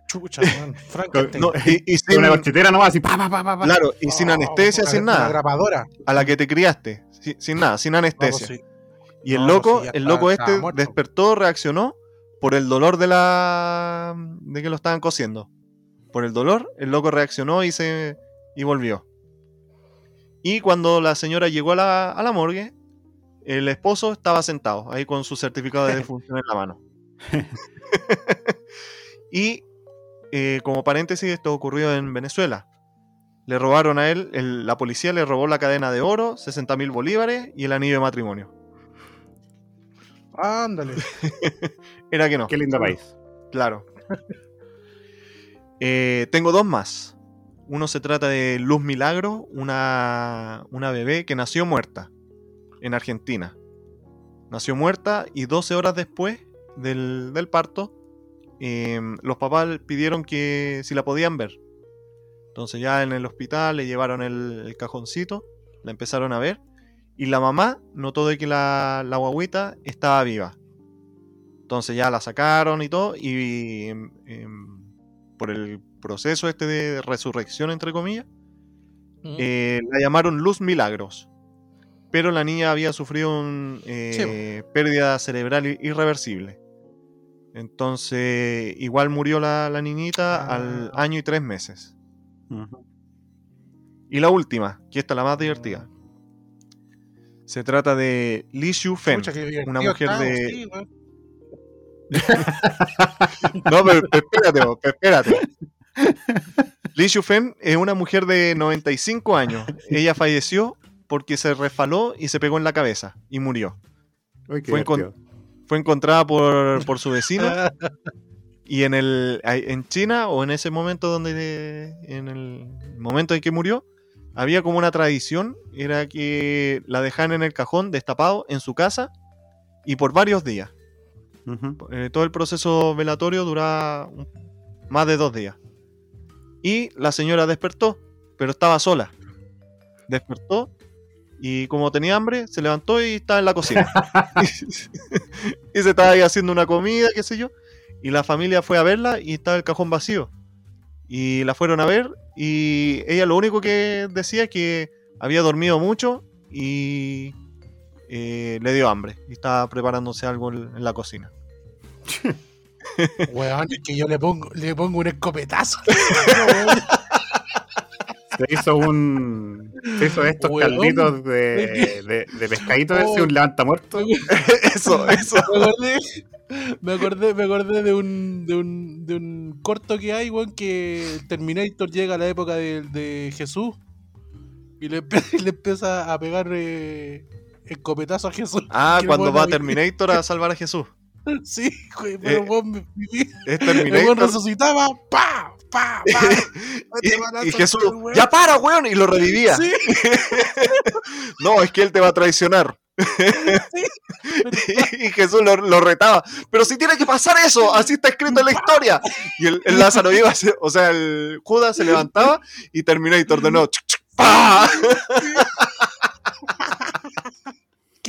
Chucha.
Frankenstein.
No, y, y sin,
Una corchetera nomás, así, pa, pa, pa, pa, pa.
claro, y sin
Oh,
anestesia, sin nada.
grapadora.
A la que te criaste. Sin, sin nada, sin anestesia.
Vamos, sí.
Y el
No,
loco,
pues ya
el loco este despertó, reaccionó por el dolor de la de que lo estaban cosiendo. Por el dolor, el loco reaccionó y se y volvió. Y cuando la señora llegó a la, a la morgue, el esposo estaba sentado ahí con su certificado de defunción en la mano. y eh, como paréntesis, esto ocurrió en Venezuela. Le robaron a él, el- la policía le robó la cadena de oro, 60 mil bolívares y el anillo de matrimonio.
Ándale.
Era que no.
Qué lindo país.
Claro. Eh, tengo dos más. Uno se trata de Luz Milagro, una, una bebé que nació muerta en Argentina. Nació muerta y 12 horas después del, del parto, eh, los papás pidieron que si la podían ver. Entonces ya en el hospital le llevaron el, el cajoncito, la empezaron a ver y la mamá notó de que la, la guagüita estaba viva. Entonces ya la sacaron y todo, y em, em, por el proceso este de resurrección, entre comillas,
Mm.
eh, la llamaron Luz Milagros. Pero la niña había sufrido una pérdida cerebral irreversible. Entonces, igual murió la, la niñita al
Ah.
año y tres meses. Y la última, que esta es la más divertida. Se trata de Li Xiu Fen. Una mujer de-
sí.
No, pero, espérate, vos, espérate. Li Fen es una mujer de 95 años. Ella falleció porque se resbaló y se pegó en la cabeza y murió.
Uy,
Fue encontrada por, por su vecino y en el en China o en ese momento donde en el momento en que murió había como una tradición era que la dejaban en el cajón destapado en su casa y por varios días. Eh, todo el proceso velatorio duraba un- más de dos días. Y la señora despertó, pero estaba sola. Despertó Y como tenía hambre, se levantó y estaba en la cocina. y se estaba ahí haciendo una comida, qué sé yo. Y la familia fue a verla y estaba el cajón vacío. Y la fueron a ver y ella lo único que decía es que había dormido mucho y eh, le dio hambre. Y estaba preparándose algo en en la cocina.
Weón, es que yo le pongo, le pongo un escopetazo.
Se hizo un. Se hizo estos
Weón.
calditos de, de, de pescadito, ese, un levantamuerto.
eso, eso.
me acordé, me acordé, me acordé de un, de un, de un corto que hay, weón, que el Terminator llega a la época de, de Jesús y le, le empieza a pegar eh, escopetazo a Jesús.
Ah,
el
cuando va
ahí-
Terminator a salvar a Jesús.
Sí, güey, pero
Eh,
weón, me- me-
Es
el
Terminator.
resucitaba, pa, pa, pa.
Y, y Jesús, ya para, weón, y lo revivía.
Sí,
No, es que él te va a traicionar. y Jesús lo, lo retaba. Pero si tiene que pasar eso, así está escrito en la historia. Y el, el Lázaro iba, o sea, el Judas se levantaba y Terminator de nuevo. chuc, chuc, ¡pa!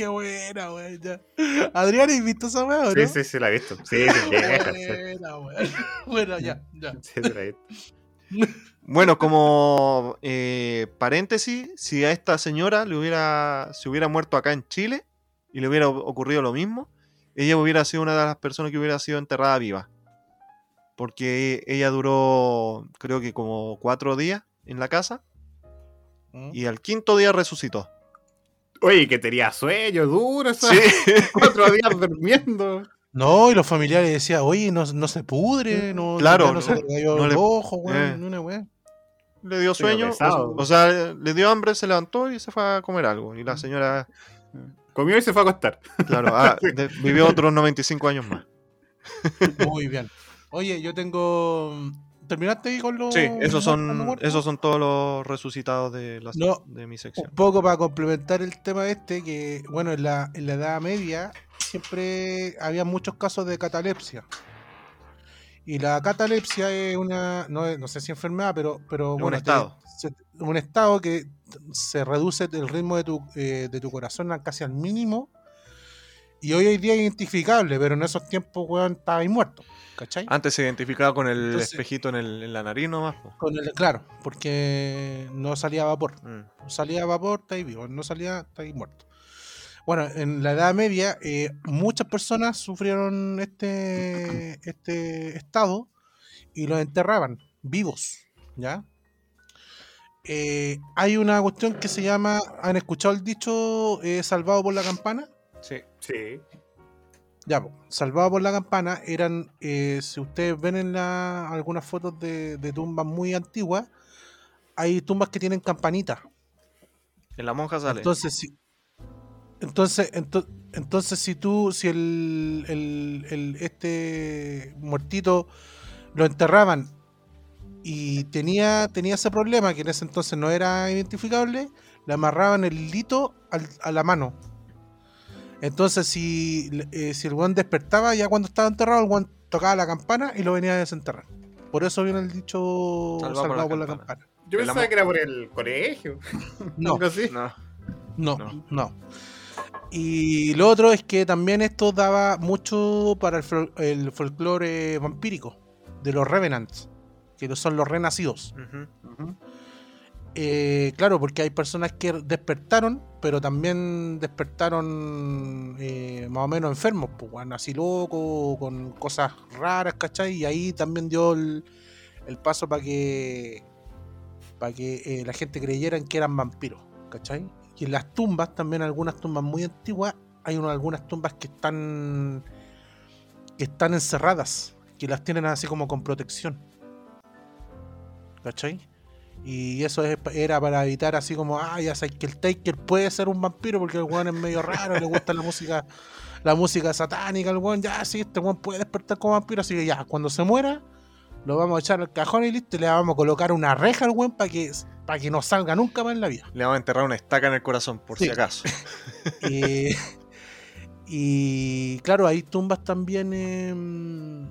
Qué buena, güey. ya. Adrián, ¿has visto esa weá, o no?
Sí, sí, sí, la he visto. Sí, sí.
Buena. Bueno, ya, ya.
Sí, sí, la he visto.
Bueno, como eh, paréntesis, si a esta señora le hubiera, se hubiera muerto acá en Chile y le hubiera ocurrido lo mismo, ella hubiera sido una de las personas que hubiera sido enterrada viva. Porque ella duró, creo que como cuatro días en la casa y al quinto día resucitó.
Oye, que tenía sueño duro, eso.
Sí,
Cuatro días durmiendo.
No, y los familiares decían, oye, no, no se pudre, no,
Claro,
no, se le cayó
no
el
le-
ojo, weón,
eh.
una weá.
le dio sueño, o, o sea, le dio hambre, se levantó y se fue a comer algo. Y la señora,
Comió y se fue a acostar.
claro, ah, de- vivió otros 95 años más.
Muy bien. Oye, yo tengo. ¿Terminaste ahí con los.
Sí, esos son, esos son todos los resucitados de, la,
No.
de mi sección.
Un poco para complementar el tema este, que bueno, en la, en la Edad Media siempre había muchos casos de catalepsia. Y la catalepsia es una, no, no sé si enfermedad, pero, pero
un
te-
estado.
se- un estado que se reduce el ritmo de tu, eh, de tu corazón casi al mínimo. Y hoy en día es identificable, pero en esos tiempos, weón, estaba ahí muerto. ¿Cachai?
Antes se identificaba con el
Entonces-
espejito en, el- en la nariz nomás. po.
Con el, claro, porque no salía vapor.
Mm.
salía vapor, está ahí vivo, no salía, está ahí muerto. Bueno, en la Edad Media eh, muchas personas sufrieron este, este estado y los enterraban vivos, ¿ya? Eh, hay una cuestión que se llama, ¿han escuchado el dicho eh, salvado por la campana?
Sí.
Sí.
Ya, salvado por la campana eran, eh, si ustedes ven en la, algunas fotos de, de tumbas muy antiguas, hay tumbas que tienen campanitas.
En la monja sale.
Entonces, si, entonces, ento- entonces, si tú, si el, el- el- este muertito lo enterraban y tenía, tenía ese problema, que en ese entonces no era identificable, le amarraban el hilito al- a la mano. Entonces, si, eh, si el guan despertaba, ya cuando estaba enterrado, el guan tocaba la campana y lo venía a desenterrar. Por eso viene el dicho
Salvado
salvado,
por la
por la
campana.
Yo pensaba que era por el colegio.
No.
No.
No,
No.
no. Y lo otro es que también esto daba mucho para el, fol- el folclore vampírico de los Revenants, que son los renacidos.
Ujú.
Eh, claro, porque hay personas que despertaron, pero también despertaron eh, más o menos enfermos, pues, así loco, con cosas raras, ¿cachai? Y ahí también dio el, paso para que, que eh, la gente creyera que eran vampiros, ¿cachai? Y en las tumbas, también algunas tumbas muy antiguas, hay una- algunas tumbas que están, que están encerradas, que las tienen así como con protección. ¿Cachai? Y eso es- era para evitar así como, ah, ya sabes que el Taker puede ser un vampiro porque el weón es medio raro, le gusta la música, la música satánica, el weón, ya sí, este weón puede despertar como vampiro, así que ya, cuando se muera, lo vamos a echar al cajón y listo, y le vamos a colocar una reja al weón para que, para que no salga nunca más en la vida.
Le vamos a enterrar una estaca en el corazón, por
Sí.
si acaso.
Y claro, hay tumbas también en,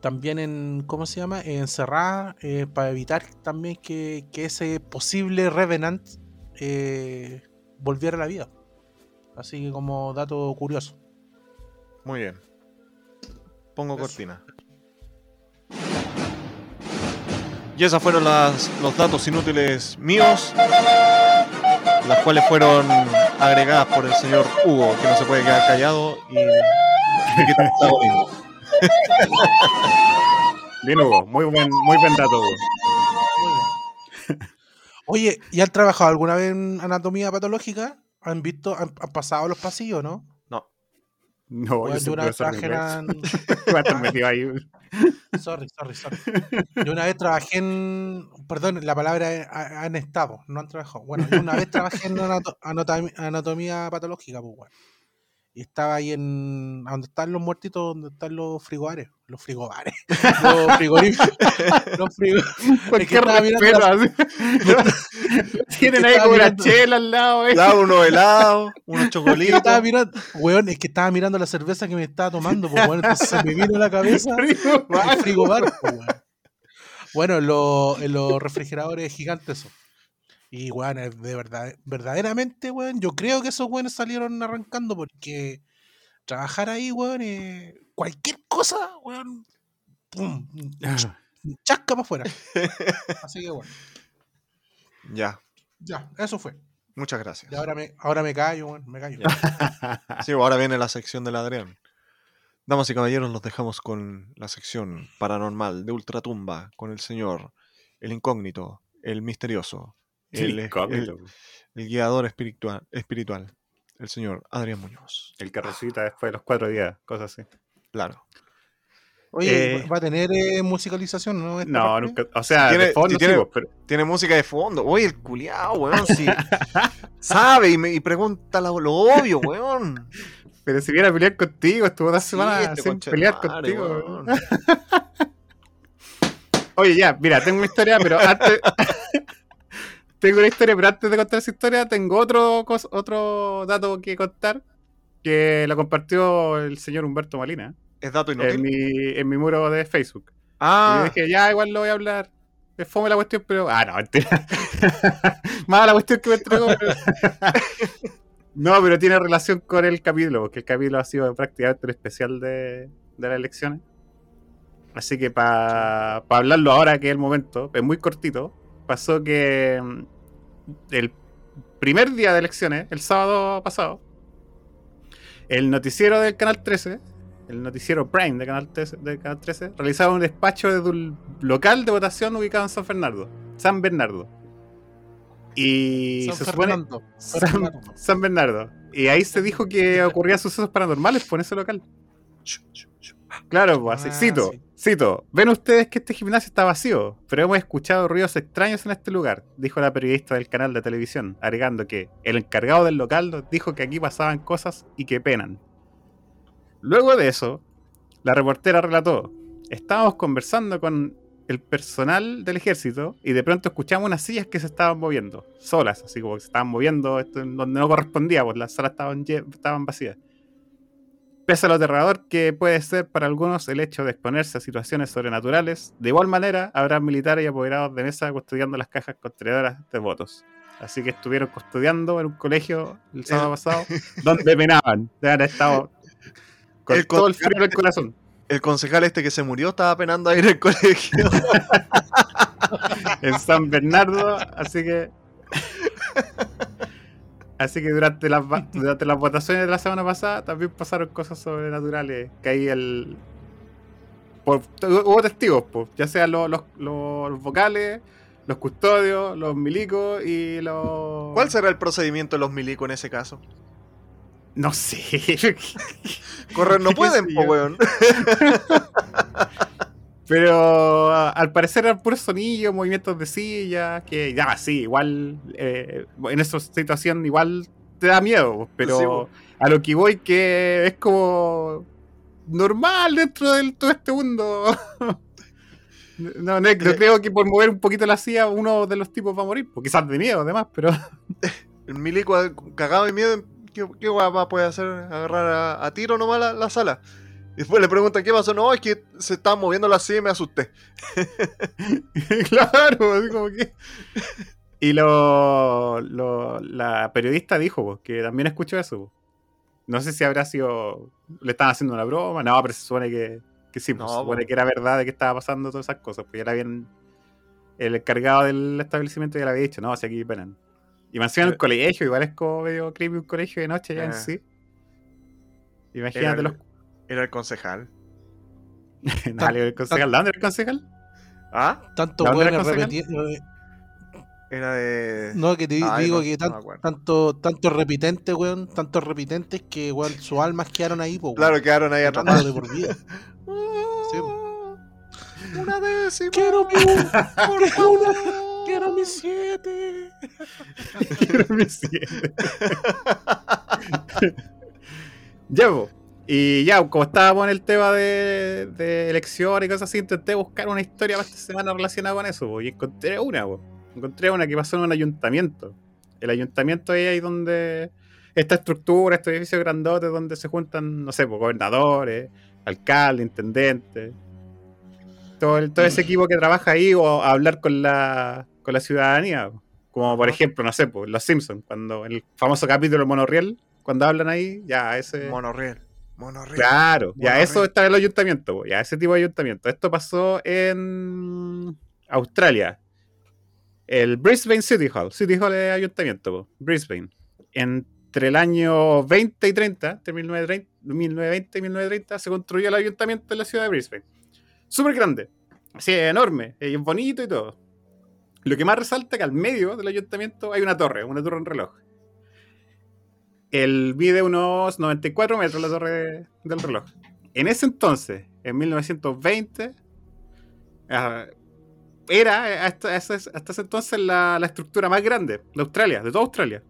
también en, ¿cómo se llama? Encerradas eh, para evitar también que, que ese posible Revenant eh, volviera a la vida. Así que como dato curioso.
Muy bien. Pongo
Eso.
cortina. Y esos fueron las- los datos inútiles míos, las cuales fueron agregadas por el señor Hugo, que no se puede quedar callado y, y que está bonito.
Bien, Hugo. Muy buen, muy buen dato, Hugo.
Oye, ¿y han trabajado alguna vez en anatomía patológica? ¿Han visto, han, han pasado los pasillos, no?
No,
No,
Bueno,
yo
una vez trabajé en...
Ahí.
Sorry, sorry, sorry. Yo una vez trabajé en. Perdón, la palabra es ha- han estado, no han trabajado. Bueno, yo una vez trabajé en anatomía patológica, pues, weón. Y estaba ahí en. a donde están los muertitos, donde están los frigobares. Los frigobares. Los frigoríficos. Los frigo-
¿Por qué? Tienen ahí como una chela al lado, eh.
Claro, unos helados, unos
Es que
chocolitos.
estaba mirando, weón, es que estaba mirando la cerveza que me estaba tomando, pues, weón, entonces se me vino a la cabeza el frigobar, pues, weón. Bueno, en los, los refrigeradores gigantes eso. Y weón, de verdad, verdaderamente, weón, yo creo que esos weones salieron arrancando porque trabajar ahí, weón, eh, cualquier cosa, weón, pum,
Ah,
chasca para afuera. Así que bueno,
Ya,
ya, eso fue.
muchas gracias.
Y ahora me, ahora me callo, weón, me callo.
Sí, ahora viene la sección del Adrián. Damas y caballeros, los dejamos con la sección paranormal de Ultratumba con el señor, el incógnito, el misterioso, el, el- el guiador espiritual, espiritual, el señor Adrián Muñoz.
El que resucita después de los cuatro días, cosas así.
Claro.
Oye,
Eh,
¿va a tener eh, musicalización, no?
No,
parte?
nunca. O sea,
Tiene-
de fondo
si
sí,
tiene-
pues, pero
Tiene música de fondo. Oye, el culiao, weón. Sabe y, me, y pregunta lo, lo obvio, weón.
Pero si viene a pelear contigo, estuvo dos
Sí,
semanas
este
sin pelear
madre,
contigo.
weón.
Oye, ya, mira, tengo una historia, pero antes. Tengo una historia, pero antes de contar esa historia, tengo otro, otro dato que contar. Que lo compartió el señor Humberto Malina
Es dato
en
inútil.
mi, en mi muro de Facebook. Y
Ah,
yo dije, ya, igual lo voy a hablar. Es fome la cuestión, pero. Ah, no, mentira. Más la cuestión que me entregó. pero- no, pero tiene relación con el capítulo, porque el capítulo ha sido prácticamente un especial de, de las elecciones. Así que para hablarlo ahora, que es el momento, es muy cortito. Pasó que mm, el primer día de elecciones, el sábado pasado, el noticiero del Canal 13 el noticiero Prime de Canal 13, de Canal 13 realizaba un despacho desde un local de votación ubicado en San Fernando. San Bernardo. Y
San
se supone. San,
Fernando.
San Bernardo. Y ahí se dijo que ocurrían sucesos paranormales por ese local. Claro, pues así.
Ah,
cito,
sí.
Cito. Ven ustedes que este gimnasio está vacío, pero hemos escuchado ruidos extraños en este lugar, dijo la periodista del canal de televisión, agregando que el encargado del local dijo que aquí pasaban cosas y que penan. Luego de eso, la reportera relató, estábamos conversando con el personal del ejército y de pronto escuchamos unas sillas que se estaban moviendo, solas, así como que se estaban moviendo esto donde no correspondía, pues las salas estaban vacías. Pese a lo aterrador que puede ser para algunos el hecho de exponerse a situaciones sobrenaturales, de igual manera habrá militares y apoderados de mesa custodiando las cajas contenedoras de votos. Así que estuvieron custodiando en un colegio el sábado pasado, donde penaban. Haber estado con
El
todo el frío en el corazón.
el concejal este que se murió estaba penando a ir al colegio.
en San Bernardo, así que. Así que durante las, durante las votaciones de la semana pasada también pasaron cosas sobrenaturales. Que ahí el. por- hubo testigos, pues, ya sean los, los, los vocales, los custodios, los milicos y los.
¿Cuál será el procedimiento de los milicos en ese caso?
No sé.
Correr no
¿Qué
pueden, po, weón.
Pero a- al parecer eran puros sonidos, movimientos de silla, que ya, sí, igual eh, en esa situación igual te da miedo, pero
Sí,
a lo que voy que es como normal dentro de todo este mundo. No, no, no
Eh.
creo que por mover un poquito la silla uno de los tipos va a morir, pues quizás de miedo además, pero
El milico cagado de miedo, ¿qué, qué guapa puede hacer? Agarrar a, a tiro nomás la, la sala. Y después le preguntan qué pasó. No, es que se estaban moviendo la silla y me asusté.
claro, así como que Y lo, lo- la periodista dijo po, que también escuchó eso. No sé si habrá sido. Le estaban haciendo una broma. No, pero se supone que, que sí. pues,
No,
se supone
po.
que era verdad de que estaba pasando todas esas cosas. Pues ya era bien. El encargado del establecimiento ya le había dicho, no, si aquí penan. Y me en el
Eh.
colegio, igual es como medio creepy un colegio de noche ya en
Eh.
sí. Imagínate los.
Era el concejal.
Dale, el concejal. ¿Dónde era el concejal?
¿Ah?
Tanto
¿De dónde era
weones
el concejal?
repetiendo. eh,
Era de.
No, que te
Ay,
digo
no-
que tan- tanto, tantos repitentes, weón, tantos repitentes que weón, sus almas quedaron ahí, po, weón,
Claro, quedaron ahí
atrapado
atrapados.
de por vida. Sí,
Una décima.
Quiero mi, por favor, quiero mi siete.
ya, po. Y ya, como estábamos en el tema de, de elecciones y cosas así, intenté buscar una historia para esta semana relacionada con eso, po, y encontré una, po. encontré una que pasó en un ayuntamiento. El ayuntamiento es ahí donde esta estructura, estos edificios grandotes donde se juntan, no sé, po, gobernadores, alcaldes, intendentes, todo, el- todo ese equipo que trabaja ahí o a hablar con la, con la ciudadanía. Como por
Ajá.
ejemplo, no sé, los Simpsons, cuando en el famoso capítulo del monorriel, cuando hablan ahí, ya ese.
Monorriel. Monorriel.
Claro, ya eso está en el ayuntamiento, ya ese tipo de ayuntamiento. Esto pasó en Australia. El Brisbane City Hall. City Hall es ayuntamiento, po, Brisbane. Entre el año 20 y 30, entre 1930 1920 y 1930, se construyó el ayuntamiento en la ciudad de Brisbane. Súper grande. Así, enorme, es bonito y todo. Lo que más resalta es que al medio del ayuntamiento hay una torre, una torre en reloj. El mide unos 94 metros la torre de- del reloj. En ese entonces, en 1920, ah, era hasta, ese entonces la, estructura más grande de Australia, de toda Australia.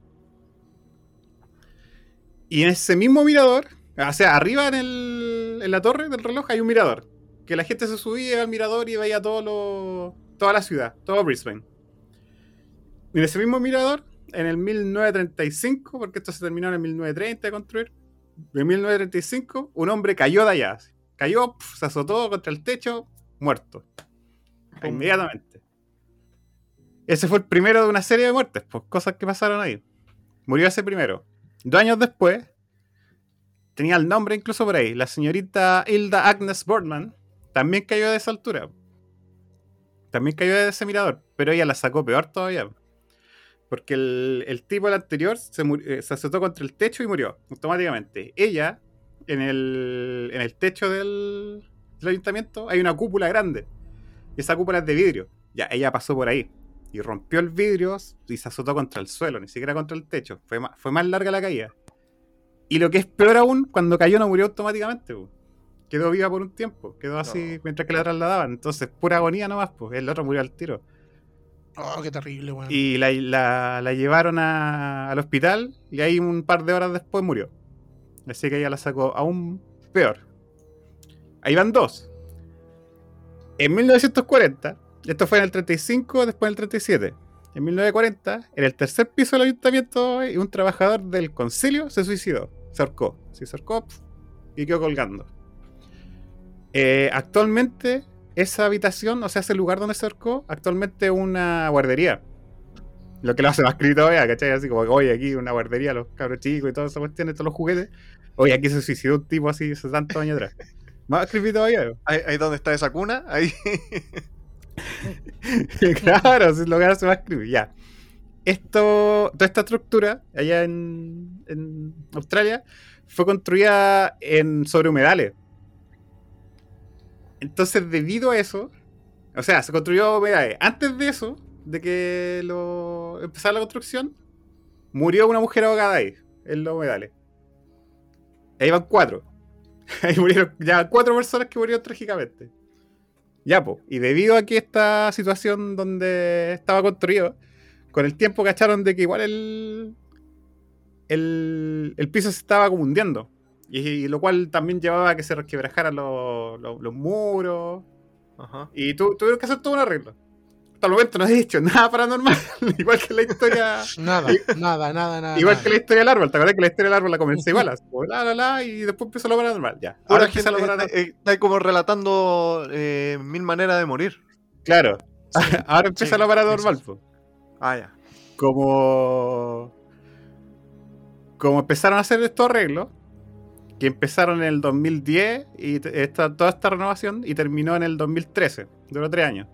Y en ese mismo mirador, o sea, arriba en, el- en la torre del reloj hay un mirador. Que la gente se subía al mirador y veía todo toda la ciudad, todo Brisbane. Y en ese mismo mirador, en el 1935, porque esto se terminó en el 1930 de construir, en 1935, un hombre cayó de allá. Cayó, pf, se azotó contra el techo, muerto. Inmediatamente. Ese fue el primero de una serie de muertes, pues cosas que pasaron ahí. Murió ese primero. Dos años después, tenía el nombre incluso por ahí, la señorita Hilda Agnes Boardman también cayó de esa altura. También cayó de ese mirador, pero ella la sacó peor todavía. Porque el, el tipo, el anterior, se, eh, se azotó contra el techo y murió automáticamente. Ella, en el, en el techo del, del ayuntamiento, hay una cúpula grande. Y esa cúpula es de vidrio. Ya, ella pasó por ahí. Y rompió el vidrio y se azotó contra el suelo, ni siquiera contra el techo. Fue más, fue más larga la caída. Y lo que es peor aún, cuando cayó no murió automáticamente. po. Quedó viva por un tiempo. Quedó así
No.
mientras que la trasladaban. Entonces, pura agonía nomás. Pues. El otro murió al tiro.
Oh, qué terrible, weón.
Y la, la- llevaron a- al hospital y ahí un par de horas después murió. Así que ella la sacó aún peor. Ahí van dos. En 1940, esto fue en el 35, después en el 37. En 1940, en el tercer piso del ayuntamiento, un trabajador del concilio se suicidó. Se ahorcó. Se ahorcó y quedó colgando. Eh, actualmente, esa habitación, o sea, ese lugar donde se ahorcó, actualmente es una guardería. Lo que lo hace más creepy todavía, ¿cachai? Así como, oye, aquí una guardería, los cabros chicos y todas esas cuestiones, todos los juguetes. Oye, aquí se suicidó un tipo así hace tantos años atrás. Más creepy todavía.
Ahí, ahí donde está esa cuna, ahí.
claro, si lo que hace más creepy, ya. Esto, toda esta estructura allá en, en Australia fue construida en sobre humedales. Entonces, debido a eso, o sea, se construyó humedales. Antes de eso, de que lo empezara la construcción, murió una mujer ahogada ahí, en los humedales. Ahí van cuatro. Ahí murieron ya cuatro personas que murieron trágicamente. Ya, po. Y debido a que esta situación donde estaba construido, con el tiempo cacharon de que igual el, el, el piso se estaba como hundiendo. Y, y lo cual también llevaba a que se resquebrajaran los, los- los muros.
Ajá.
Y tu- tuvieron que hacer todo un arreglo. Hasta el momento no he dicho nada paranormal. igual que la historia.
Nada, nada, nada, nada.
igual
nada.
que la historia del árbol. ¿Te acuerdas que la historia del árbol la comencé igual? Así, la, la, la, y después empezó lo paranormal. Ya. Ahora empieza
gente
lo paranormal.
está, eh, está como relatando eh, mil maneras de morir.
Claro. Ahora empieza
Sí,
lo paranormal. po.
Ah, ya.
como como empezaron a hacer estos arreglos que empezaron en el 2010 y esta, toda esta renovación y terminó en el 2013, duró tres años.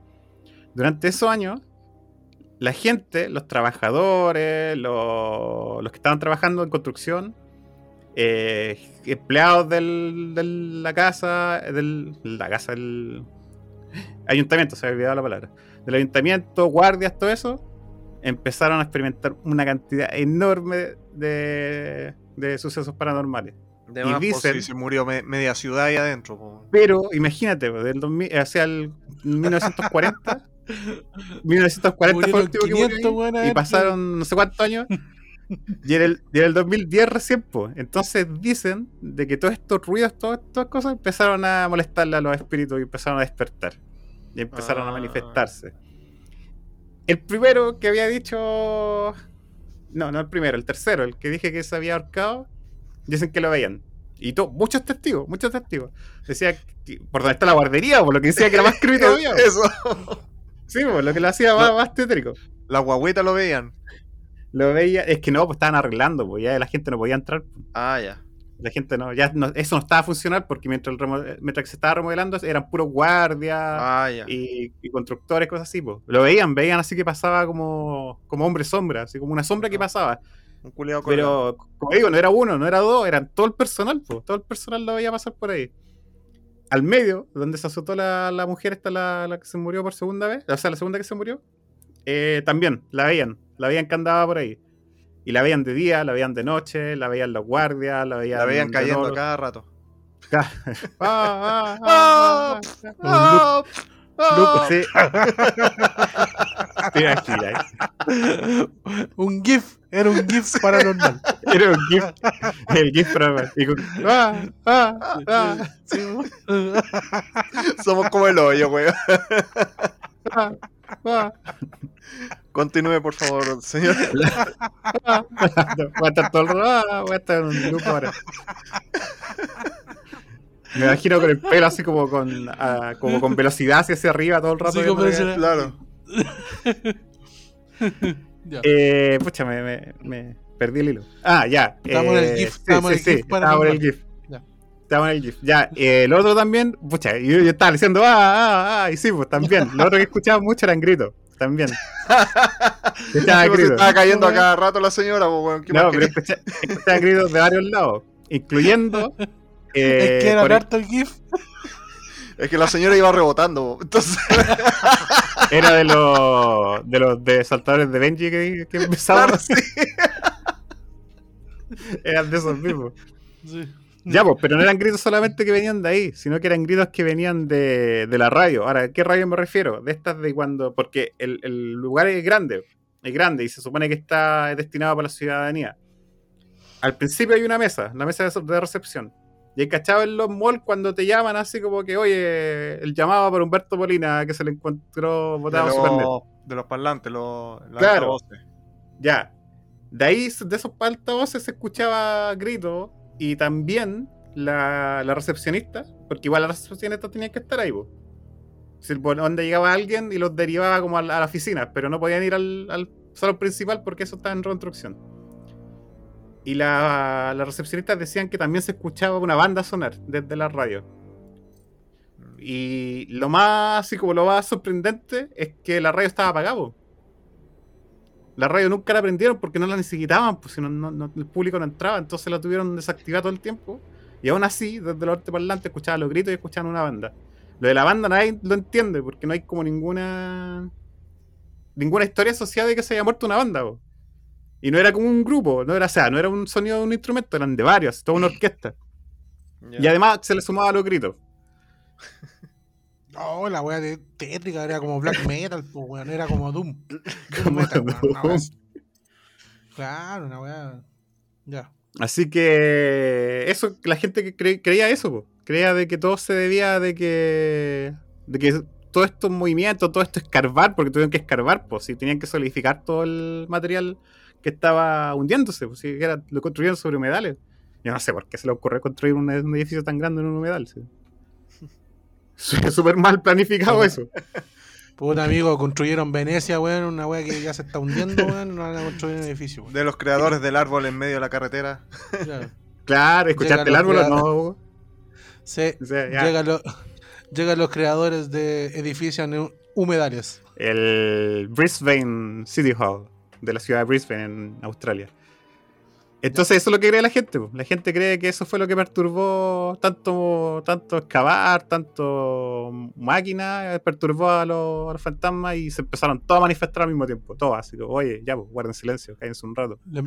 Durante esos años, la gente, los trabajadores, los, los que estaban trabajando en construcción, eh, empleados de la casa, del, la casa del ayuntamiento, se había olvidado la palabra, del ayuntamiento, guardias, todo eso, empezaron a experimentar una cantidad enorme de, de sucesos paranormales.
De
Y
más,
dicen-
si se murió me- media ciudad ahí adentro. po.
Pero imagínate, del 2000, hacia el 1940, 1940 fue el último que murió
500
ahí,
weones
y pasaron no sé cuántos años. Y en el, y en el 2010 recién, pues. Entonces dicen de que todos estos ruidos, todas estas cosas empezaron a molestarle a los espíritus y empezaron a despertar. Y empezaron a
Ah.
manifestarse. El primero que había dicho. No, no el primero, el tercero, el que dije que se había ahorcado, dicen que lo veían. Y to- muchos testigos, muchos testigos. Decía que, por donde está la guardería, por lo que decía que era más creepy todavía.
Eso.
Sí, por lo que lo hacía más, más tétrico.
Las guagüitas lo veían.
Lo veía, es que no, pues estaban arreglando, pues ya la gente no podía entrar. pues.
Ah, ya.
La gente no, ya no- eso no estaba a funcionar porque mientras, el remo- mientras que se estaba remodelando eran puros guardias
Ah,
y constructores, cosas así. pues. Lo veían, veían así que pasaba como, como hombre sombra, así como una sombra que
Ah.
pasaba.
Un colgado.
Pero, como digo, no era uno, no era dos, eran todo el personal, pues, todo el personal lo veía pasar por ahí. Al medio, donde se azotó la, la mujer, esta la, la que se murió por segunda vez, o sea, la segunda que se murió, eh, también la veían, la veían que andaba por ahí. Y la veían de día, la veían de noche, la veían los guardias, la veían.
La veían cayendo cada rato.
Un GIF, era un GIF paranormal.
Era un GIF. El GIF para. y con- ah, ah, ah,
Sí,
Somos como el hoyo, weón.
ah, ah.
Continúe, por favor, señor.
Ah, voy a estar todo el rato, ah, voy a estar en un grupo ahora. Me imagino con el pelo así como con, ah, como con velocidad hacia, hacia arriba todo el rato.
Sí, como
que-
Claro.
Eh, pucha, me, me- me perdí el hilo. Ah, ya.
Estamos en el
eh,
GIF,
sí,
estamos en el
sí,
GIF para
Estamos en el. GIF.
Ya.
Estamos en el GIF. Ya, eh, el otro también, pucha, yo, yo estaba diciendo, ah, ah, ah, y sí, pues también. Lo otro que escuchaba mucho eran gritos, también.
Sí, pues,
gritos.
estaba cayendo a cada rato la señora, pues, weón. ¿Qué
No, pero escuchaba gritos de varios lados, incluyendo. eh,
es que era harto el GIF.
Es que la señora iba rebotando, entonces.
Era de los de los de saltadores de Benji que, que empezaban.
Claro, sí.
Eran de esos mismos.
Sí.
Ya, pues, pero no eran gritos solamente que venían de ahí, sino que eran gritos que venían de, de la radio. Ahora, ¿a qué radio me refiero? De estas de cuando. Porque el, el lugar es grande, es grande y se supone que está destinado para la ciudadanía. Al principio hay una mesa, la mesa de, de recepción. Y hay cachado en los malls cuando te llaman así como que, oye, el llamado por Humberto Molina que se le encontró
De
botado Supernet.
los, de los parlantes, los,
Claro.
altavoces.
Ya. De ahí, de esos altavoces se escuchaba gritos y también la, la recepcionista, porque igual la recepcionista tenía que estar ahí, po. Si, por donde llegaba alguien y los derivaba como a la, a la oficina, pero no podían ir al, al salón principal porque eso estaba en reconstrucción. Y la, las recepcionistas decían que también se escuchaba una banda sonar desde la radio. Y lo más, así como lo más sorprendente es que la radio estaba apagada. La radio nunca la prendieron porque no la necesitaban, pues si no, no- el público no entraba, entonces la tuvieron desactivada todo el tiempo. Y aún así, desde los parlantes escuchaban los gritos y escuchaban una banda. Lo de la banda nadie lo entiende porque no hay como ninguna ninguna historia asociada de que se haya muerto una banda. Y no era como un grupo, no era, o sea, no era un sonido de un instrumento, eran de varios, toda una orquesta. Y además se le sumaba los gritos.
No, la wea de tétrica era como black metal, pues weón, era como Doom. Doom
Como
metal, una
Doom.
wea así. Claro, una wea. Ya.
Así que eso, la gente que cre- creía eso, po. creía de que todo se debía de que de que todos estos movimientos, todo esto escarbar, porque tuvieron que escarbar, pues, si tenían que solidificar todo el material que estaba hundiéndose, pues, si era, lo construyeron sobre humedales. Yo no sé por qué se le ocurrió construir un, un edificio tan grande en un humedal. sí. Súper mal planificado eso.
Puta amigo, construyeron Venecia, weón, una weá que ya se está hundiendo, weón, no van a construir un edificio, weón.
De los creadores del árbol en medio de la carretera.
Claro.
Claro, ¿escuchaste el árbol o no? Hugo?
Sí,
O sea, ya.
llegan, los, llegan los creadores de edificios en humedales.
El Brisbane City Hall de la ciudad de Brisbane en Australia. Entonces eso es lo que cree la gente. po. La gente cree que eso fue lo que perturbó tanto, tanto excavar, tanto máquina, perturbó a los, a los fantasmas y se empezaron todos a manifestar al mismo tiempo. Todos así como, oye, ya, pues, guarden silencio, cállense un rato.
Le,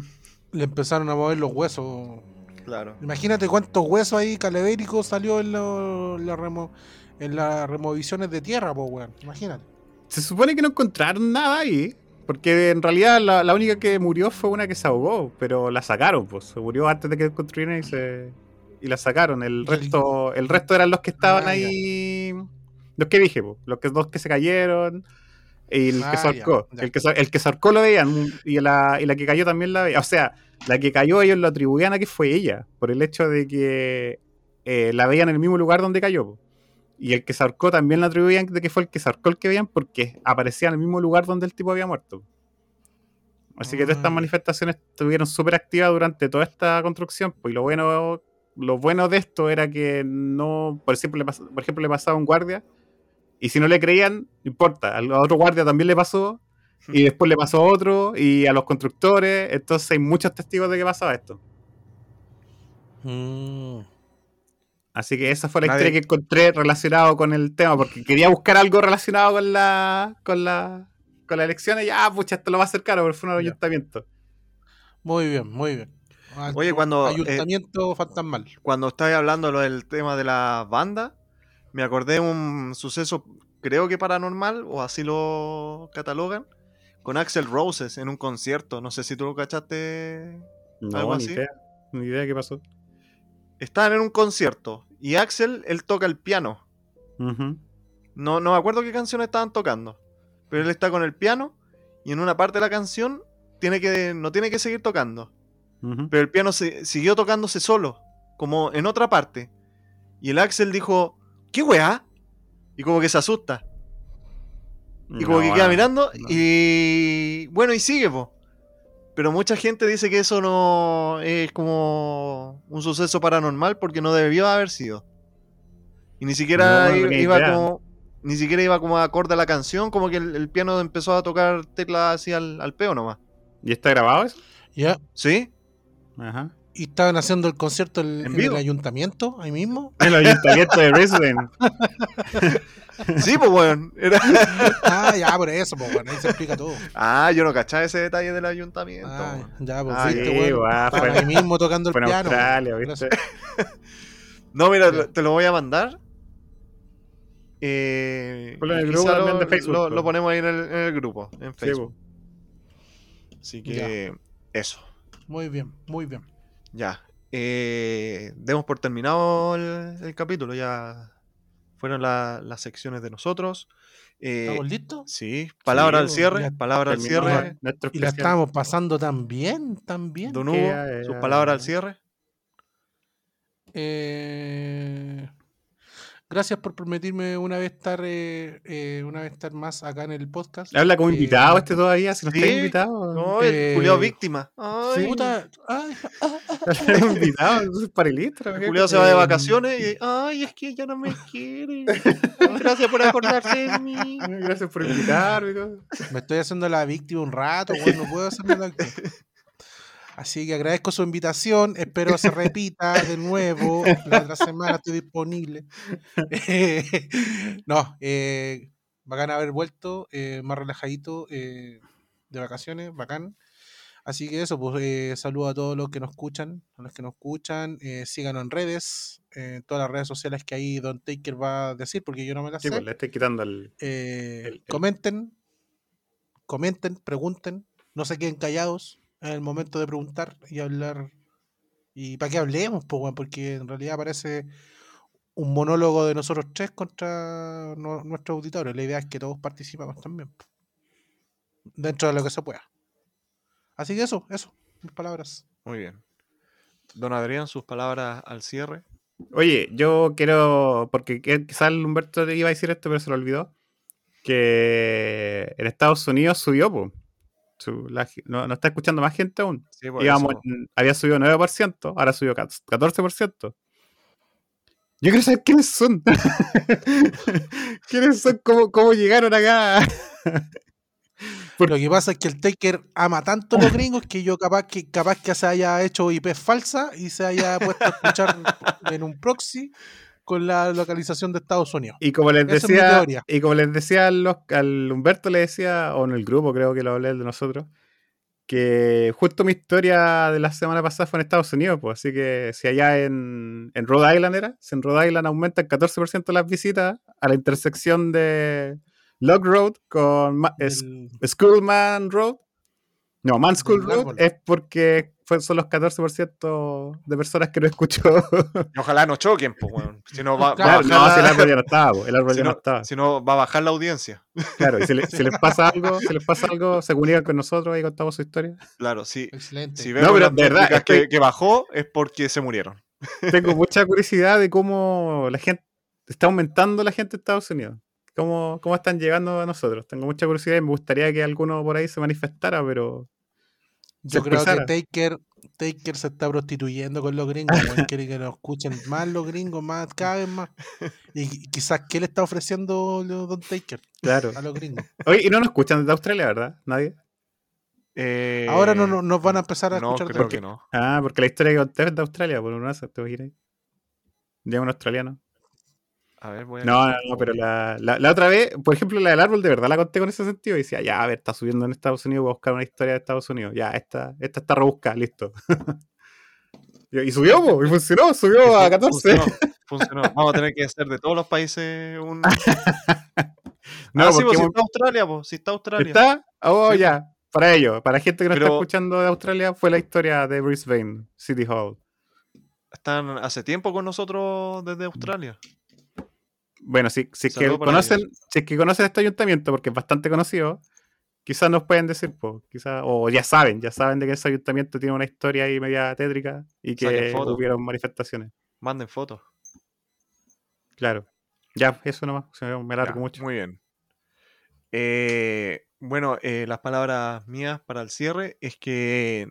le empezaron a mover los huesos.
Claro.
Imagínate cuántos huesos ahí calavéricos salió en, lo- la remo- en las removisiones de tierra, po, weón. Imagínate.
Se supone que no encontraron nada ahí, porque en realidad la, la única que murió fue una que se ahogó, pero la sacaron, pues. Se murió antes de que construyeran y se y la sacaron. El resto, el resto eran los que estaban
Ah,
ahí, los que dije, pues, los que dos que se cayeron y el
Ah,
que se ahorcó. El que el que se ahorcó lo veían y la, y la que cayó también la veían. O sea, la que cayó ellos lo atribuían a que fue ella, por el hecho de que eh, la veían en el mismo lugar donde cayó. po. Y el que se ahorcó también lo atribuían de que fue el que se ahorcó el que veían porque aparecía en el mismo lugar donde el tipo había muerto. Así que todas estas
Mm.
manifestaciones estuvieron súper activas durante toda esta construcción. Pues, y lo bueno, lo bueno de esto era que no, por ejemplo, le, pas- por ejemplo, le pasaba a un guardia y si no le creían, no importa, al otro guardia también le pasó y después le pasó a otro y a los constructores. Entonces hay muchos testigos de que pasaba esto.
Mm.
Así que esa fue la
Nadie-
historia que encontré relacionado con el tema, porque quería buscar algo relacionado con la con la con las elecciones y ah, pucha, esto lo va a hacer caro, pero fue un
Ya.
ayuntamiento.
Muy bien, muy bien.
Oye, cuando, eh,
Ayuntamiento fantasmal.
Cuando estáis hablando lo del tema de la banda, me acordé de un suceso, creo que paranormal, o así lo catalogan, con Axel Roses en un concierto. No sé si tú lo cachaste. ¿Algo
No, ni
así?
idea. Ni idea qué pasó.
Estaban en un concierto y Axel, él toca el piano. No, no me acuerdo qué canción estaban tocando. Pero él está con el piano y en una parte de la canción tiene que, no tiene que seguir tocando. Pero el piano se, siguió tocándose solo, como en otra parte. Y el Axel dijo, ¿qué weá? Y como que se asusta. Y como que queda mirando
no.
y bueno, y sigue, po. Pero mucha gente dice que eso no es como un suceso paranormal porque no debió haber sido. Y ni siquiera
No, no
iba
idea.
como ni siquiera iba como acorde a la canción, como que el, el piano empezó a tocar teclas así al, al peo nomás.
¿Y está grabado eso?
Ya.
¿Sí?
Ajá.
¿Y estaban haciendo el concierto en,
¿En
en el ayuntamiento, ahí mismo?
El ayuntamiento de Brisbane.
Sí, pues bueno. Era...
Ah, ya, por eso, pues bueno, ahí se explica todo.
Ah, yo no cachaba ese detalle del ayuntamiento.
Ah, ya, pues
Ah,
viste, weón.
fue-
ahí mismo tocando el
Fue en
piano.
Australia.
No, mira, te lo voy a mandar. Eh,
Ponlo en el
y
grupo
quizá
también
lo,
de Facebook,
Lo,
pues.
lo ponemos ahí en el, en el grupo, en
Sí,
Facebook.
po.
Así que eso,
Muy bien, muy bien.
Ya. Eh, demos por terminado el, el capítulo. Ya fueron la- las secciones de nosotros. Eh,
¿Estamos listos?
sí, palabra al cierre.
ya
Palabra al cierre.
nuestro
Y la estábamos pasando tan bien, tan bien.
Don Hugo, sus palabras al cierre.
Eh, gracias por permitirme una vez estar eh, eh, una vez estar más acá en el podcast.
Habla como
Eh,
invitado este todavía, si no está
Sí.
invitado.
No, el
Eh,
culiao víctima. Ay,
Puta, ay,
invitado, es parelistra.
El culiao se va de vacaciones y. Ay, es que ella no me quiere. Gracias por acordarse de mí.
Gracias por invitarme. y todo.
me estoy haciendo la víctima un rato, weón, no puedo hacerme la víctima. Así que agradezco su invitación, espero se repita de nuevo, la otra semana estoy disponible. no, eh, bacán haber vuelto, eh, más relajadito eh, de vacaciones, bacán. Así que eso, pues eh, saludo a todos los que nos escuchan, a los que nos escuchan, eh, síganos en redes, en todas las redes sociales que ahí Don Taker va a decir, porque yo no me las
Sí,
sé.
pues le estoy quitando el.
Eh,
El- el-
comenten, comenten, pregunten, no se queden callados en el momento de preguntar y hablar. ¿Y para qué hablemos? weón? porque en realidad parece un monólogo de nosotros tres contra no- nuestros auditores. La idea es que todos participamos también, po, dentro de lo que se pueda. Así que eso, eso, mis palabras.
Muy bien. Don Adrián, sus palabras al cierre.
Oye, yo quiero. Porque que- quizás Humberto te iba a decir esto, pero se lo olvidó. que en Estados Unidos subió, po. Su- la ge- no, no está escuchando más gente aún.
Sí,
en- había subido 9%, ahora subió 14%. Yo quiero saber quiénes son. ¿Quiénes son? ¿Cómo, cómo llegaron acá?
Lo que pasa es que el Taker ama tanto a los gringos que yo capaz que capaz que se haya hecho IP falsa y se haya puesto a escuchar en un proxy con la localización de Estados Unidos.
Y como les
Esa
decía, y como les decía al Humberto le decía, o en el grupo creo que lo hablé de nosotros, que justo mi historia de la semana pasada fue en Estados Unidos, pues así que si allá en, en Rhode Island era, si en Rhode Island aumenta el 14% las visitas a la intersección de Log Road con Ma-
El-
Schoolman Road, no, Man School Road, es porque fue, son los 14% de personas que no escuchó.
Y Ojalá no choquen, pues, weón. Si no va, va a
no,
bajar
si el
la-
árbol ya no estaba, po, el árbol
si
ya no
no-
estaba.
si no, va a bajar la audiencia.
Claro, y si, le- si les pasa algo, si les pasa algo, se comunican con nosotros y contamos su historia.
Claro, sí.
Excelente.
Si vemos
pero
las
de verdad,
que bajó es porque se murieron.
Tengo mucha curiosidad de cómo la gente está aumentando la gente de Estados Unidos. Cómo, cómo están llegando a nosotros. Tengo mucha curiosidad y me gustaría que alguno por ahí se manifestara, pero
Yo creo que. Taker, Taker se está prostituyendo con los gringos. Quiere que lo escuchen más los gringos, más, cada vez más. Y qui- quizás, ¿qué le está ofreciendo Don Taker
claro.
a los gringos?
Oye, y no nos escuchan desde Australia, ¿verdad? Nadie.
Eh,
Ahora no, no- nos van a empezar a
no,
escuchar.
creo
de-
que no.
Ah, porque la historia que conté es de Australia, por una vez, te imaginas. Ya un australiano.
A ver, voy a
No, no, no, pero la, la, la otra vez, por ejemplo, la del árbol, de verdad la conté con ese sentido. Y decía, ya, a ver, está subiendo en Estados Unidos, voy a buscar una historia de Estados Unidos. Ya, esta, esta está rebuscada, listo. y, subió, po, y funcionó, subió a 14.
Funcionó, funcionó. Vamos a tener que hacer de todos los países un.
No,
ah, sí,
porque
pues, si está Australia, pues, si está Australia.
¿Está? Oh,
Sí.
ya. Para ello, para gente que no está escuchando de Australia, fue la historia de Brisbane City Hall.
Están hace tiempo con nosotros desde Australia.
Bueno, si, si, es que conocen, si es que conocen este ayuntamiento, porque es bastante conocido, quizás nos pueden decir, po, quizás, o ya saben, ya saben de que ese ayuntamiento tiene una historia ahí media tétrica y que hubieron manifestaciones.
Manden fotos.
Claro. Ya, eso nomás, me- me largo
Ya,
mucho.
Muy bien. Eh, bueno, eh, las palabras mías para el cierre es que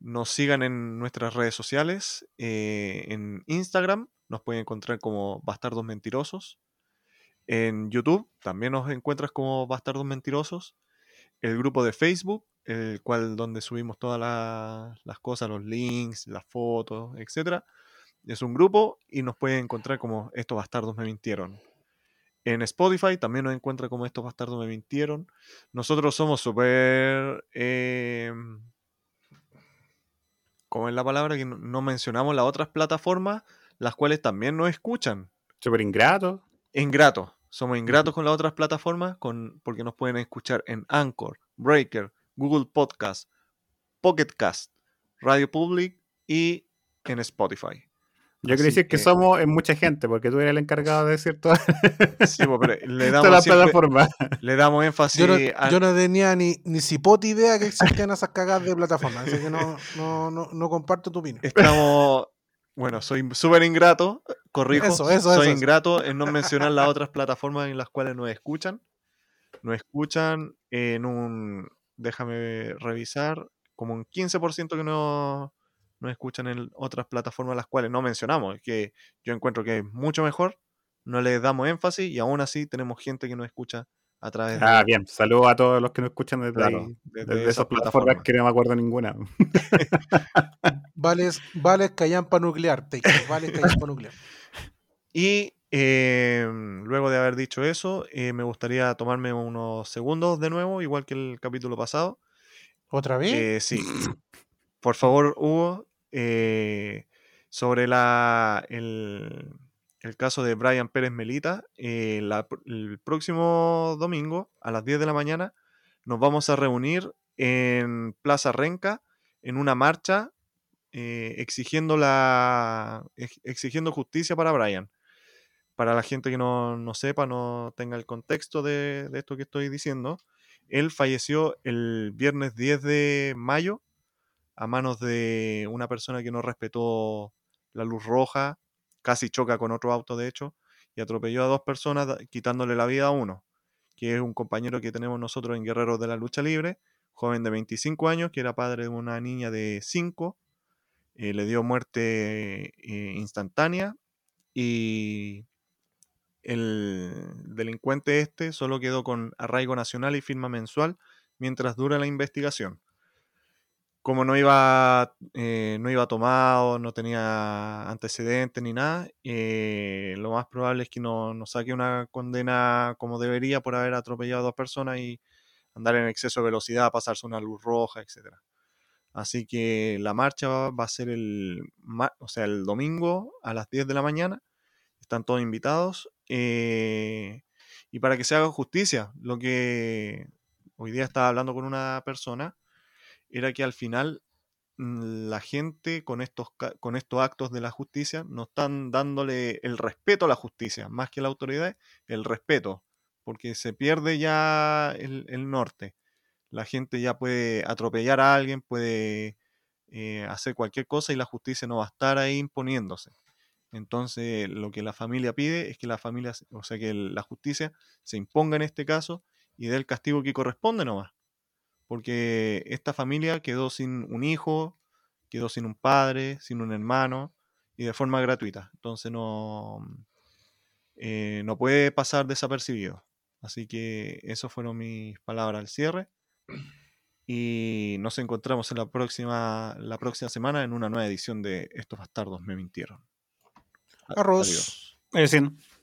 nos sigan en nuestras redes sociales. eh, en Instagram nos pueden encontrar como Bastardos Mentirosos. En YouTube también nos encuentras como Bastardos Mentirosos. El grupo de Facebook, el cual donde subimos todas la- las cosas, los links, las fotos, etcétera. Es un grupo y nos pueden encontrar como Estos Bastardos Me Mintieron. En Spotify también nos encuentra como Estos Bastardos Me Mintieron. Nosotros somos súper... eh, ¿Cómo es la palabra? Que no mencionamos las otras plataformas, las cuales también nos escuchan.
Súper ingrato.
Ingratos. Somos ingratos con las otras plataformas con, porque nos pueden escuchar en Anchor, Breaker, Google Podcast, Pocket Cast, Radio Public y en Spotify.
Yo quería decir que,
que-
somos en mucha gente, porque tú eres el encargado de decir todas,
Sí, pues, pero le damos, siempre-
plataformas.
le damos énfasis
Yo no,
a-
yo no tenía ni, ni cipota idea que existían esas cagadas de plataforma, así que no, no, no, no comparto tu opinión.
Estamos. Bueno, soy súper ingrato, corrijo.
Eso, eso,
soy
eso,
ingrato en no mencionar las otras plataformas en las cuales nos escuchan. Nos escuchan en un. Déjame revisar. Como un 15% que no nos escuchan en otras plataformas las cuales no mencionamos. Que yo encuentro que es mucho mejor. No le damos énfasis y aún así tenemos gente que nos escucha a través de.
Ah, bien. Saludos a todos los que nos escuchan desde,
Claro,
ahí,
desde
desde
esas
esas plataformas
plataformas.
que no me acuerdo ninguna.
Vales, vales callampa nuclear, Taker, vales callampa nuclear.
Y eh, luego de haber dicho eso, eh, me gustaría tomarme unos segundos de nuevo, igual que el capítulo pasado.
¿Otra vez?
Eh, sí. Por favor, Hugo, eh, sobre la, el, el caso de Brian Pérez Melita, eh, el próximo domingo a las 10 de la mañana nos vamos a reunir en Plaza Renca en una marcha eh, exigiendo, la, ex- exigiendo justicia para Brian. Para la gente que no, no sepa, no tenga el contexto de, de esto que estoy diciendo, él falleció el viernes 10 de mayo a manos de una persona que no respetó la luz roja, casi choca con otro auto de hecho, y atropelló a dos personas quitándole la vida a uno. que es un compañero que tenemos nosotros en Guerreros de la Lucha Libre, joven de 25 años, que era padre de una niña de 5, eh, le dio muerte eh, instantánea y el delincuente este solo quedó con arraigo nacional y firma mensual mientras dura la investigación. Como no iba, eh, no iba tomado, no tenía antecedentes ni nada, eh, lo más probable es que no, no saque una condena como debería por haber atropellado a dos personas y andar en exceso de velocidad, pasarse una luz roja, etc. Así que la marcha va, a ser el, o sea, el domingo a las 10 de la mañana. Están todos invitados. eh, y para que se haga justicia, lo que hoy día estaba hablando con una persona era que al final mm, la gente con estos, con estos actos de la justicia no están dándole el respeto a la justicia, más que a la autoridad, el respeto, porque se pierde ya el, el norte. La gente ya puede atropellar a alguien, puede eh, hacer cualquier cosa y la justicia no va a estar ahí imponiéndose. Entonces, lo que la familia pide es que la familia, o sea, que la justicia se imponga en este caso y dé el castigo que corresponde nomás. Porque esta familia quedó sin un hijo, quedó sin un padre, sin un hermano y de forma gratuita. Entonces no, eh, no puede pasar desapercibido. Así que esas fueron mis palabras al cierre. Y nos encontramos en la próxima, la próxima semana en una nueva edición de Estos bastardos me mintieron.
Arroz.
Adiós.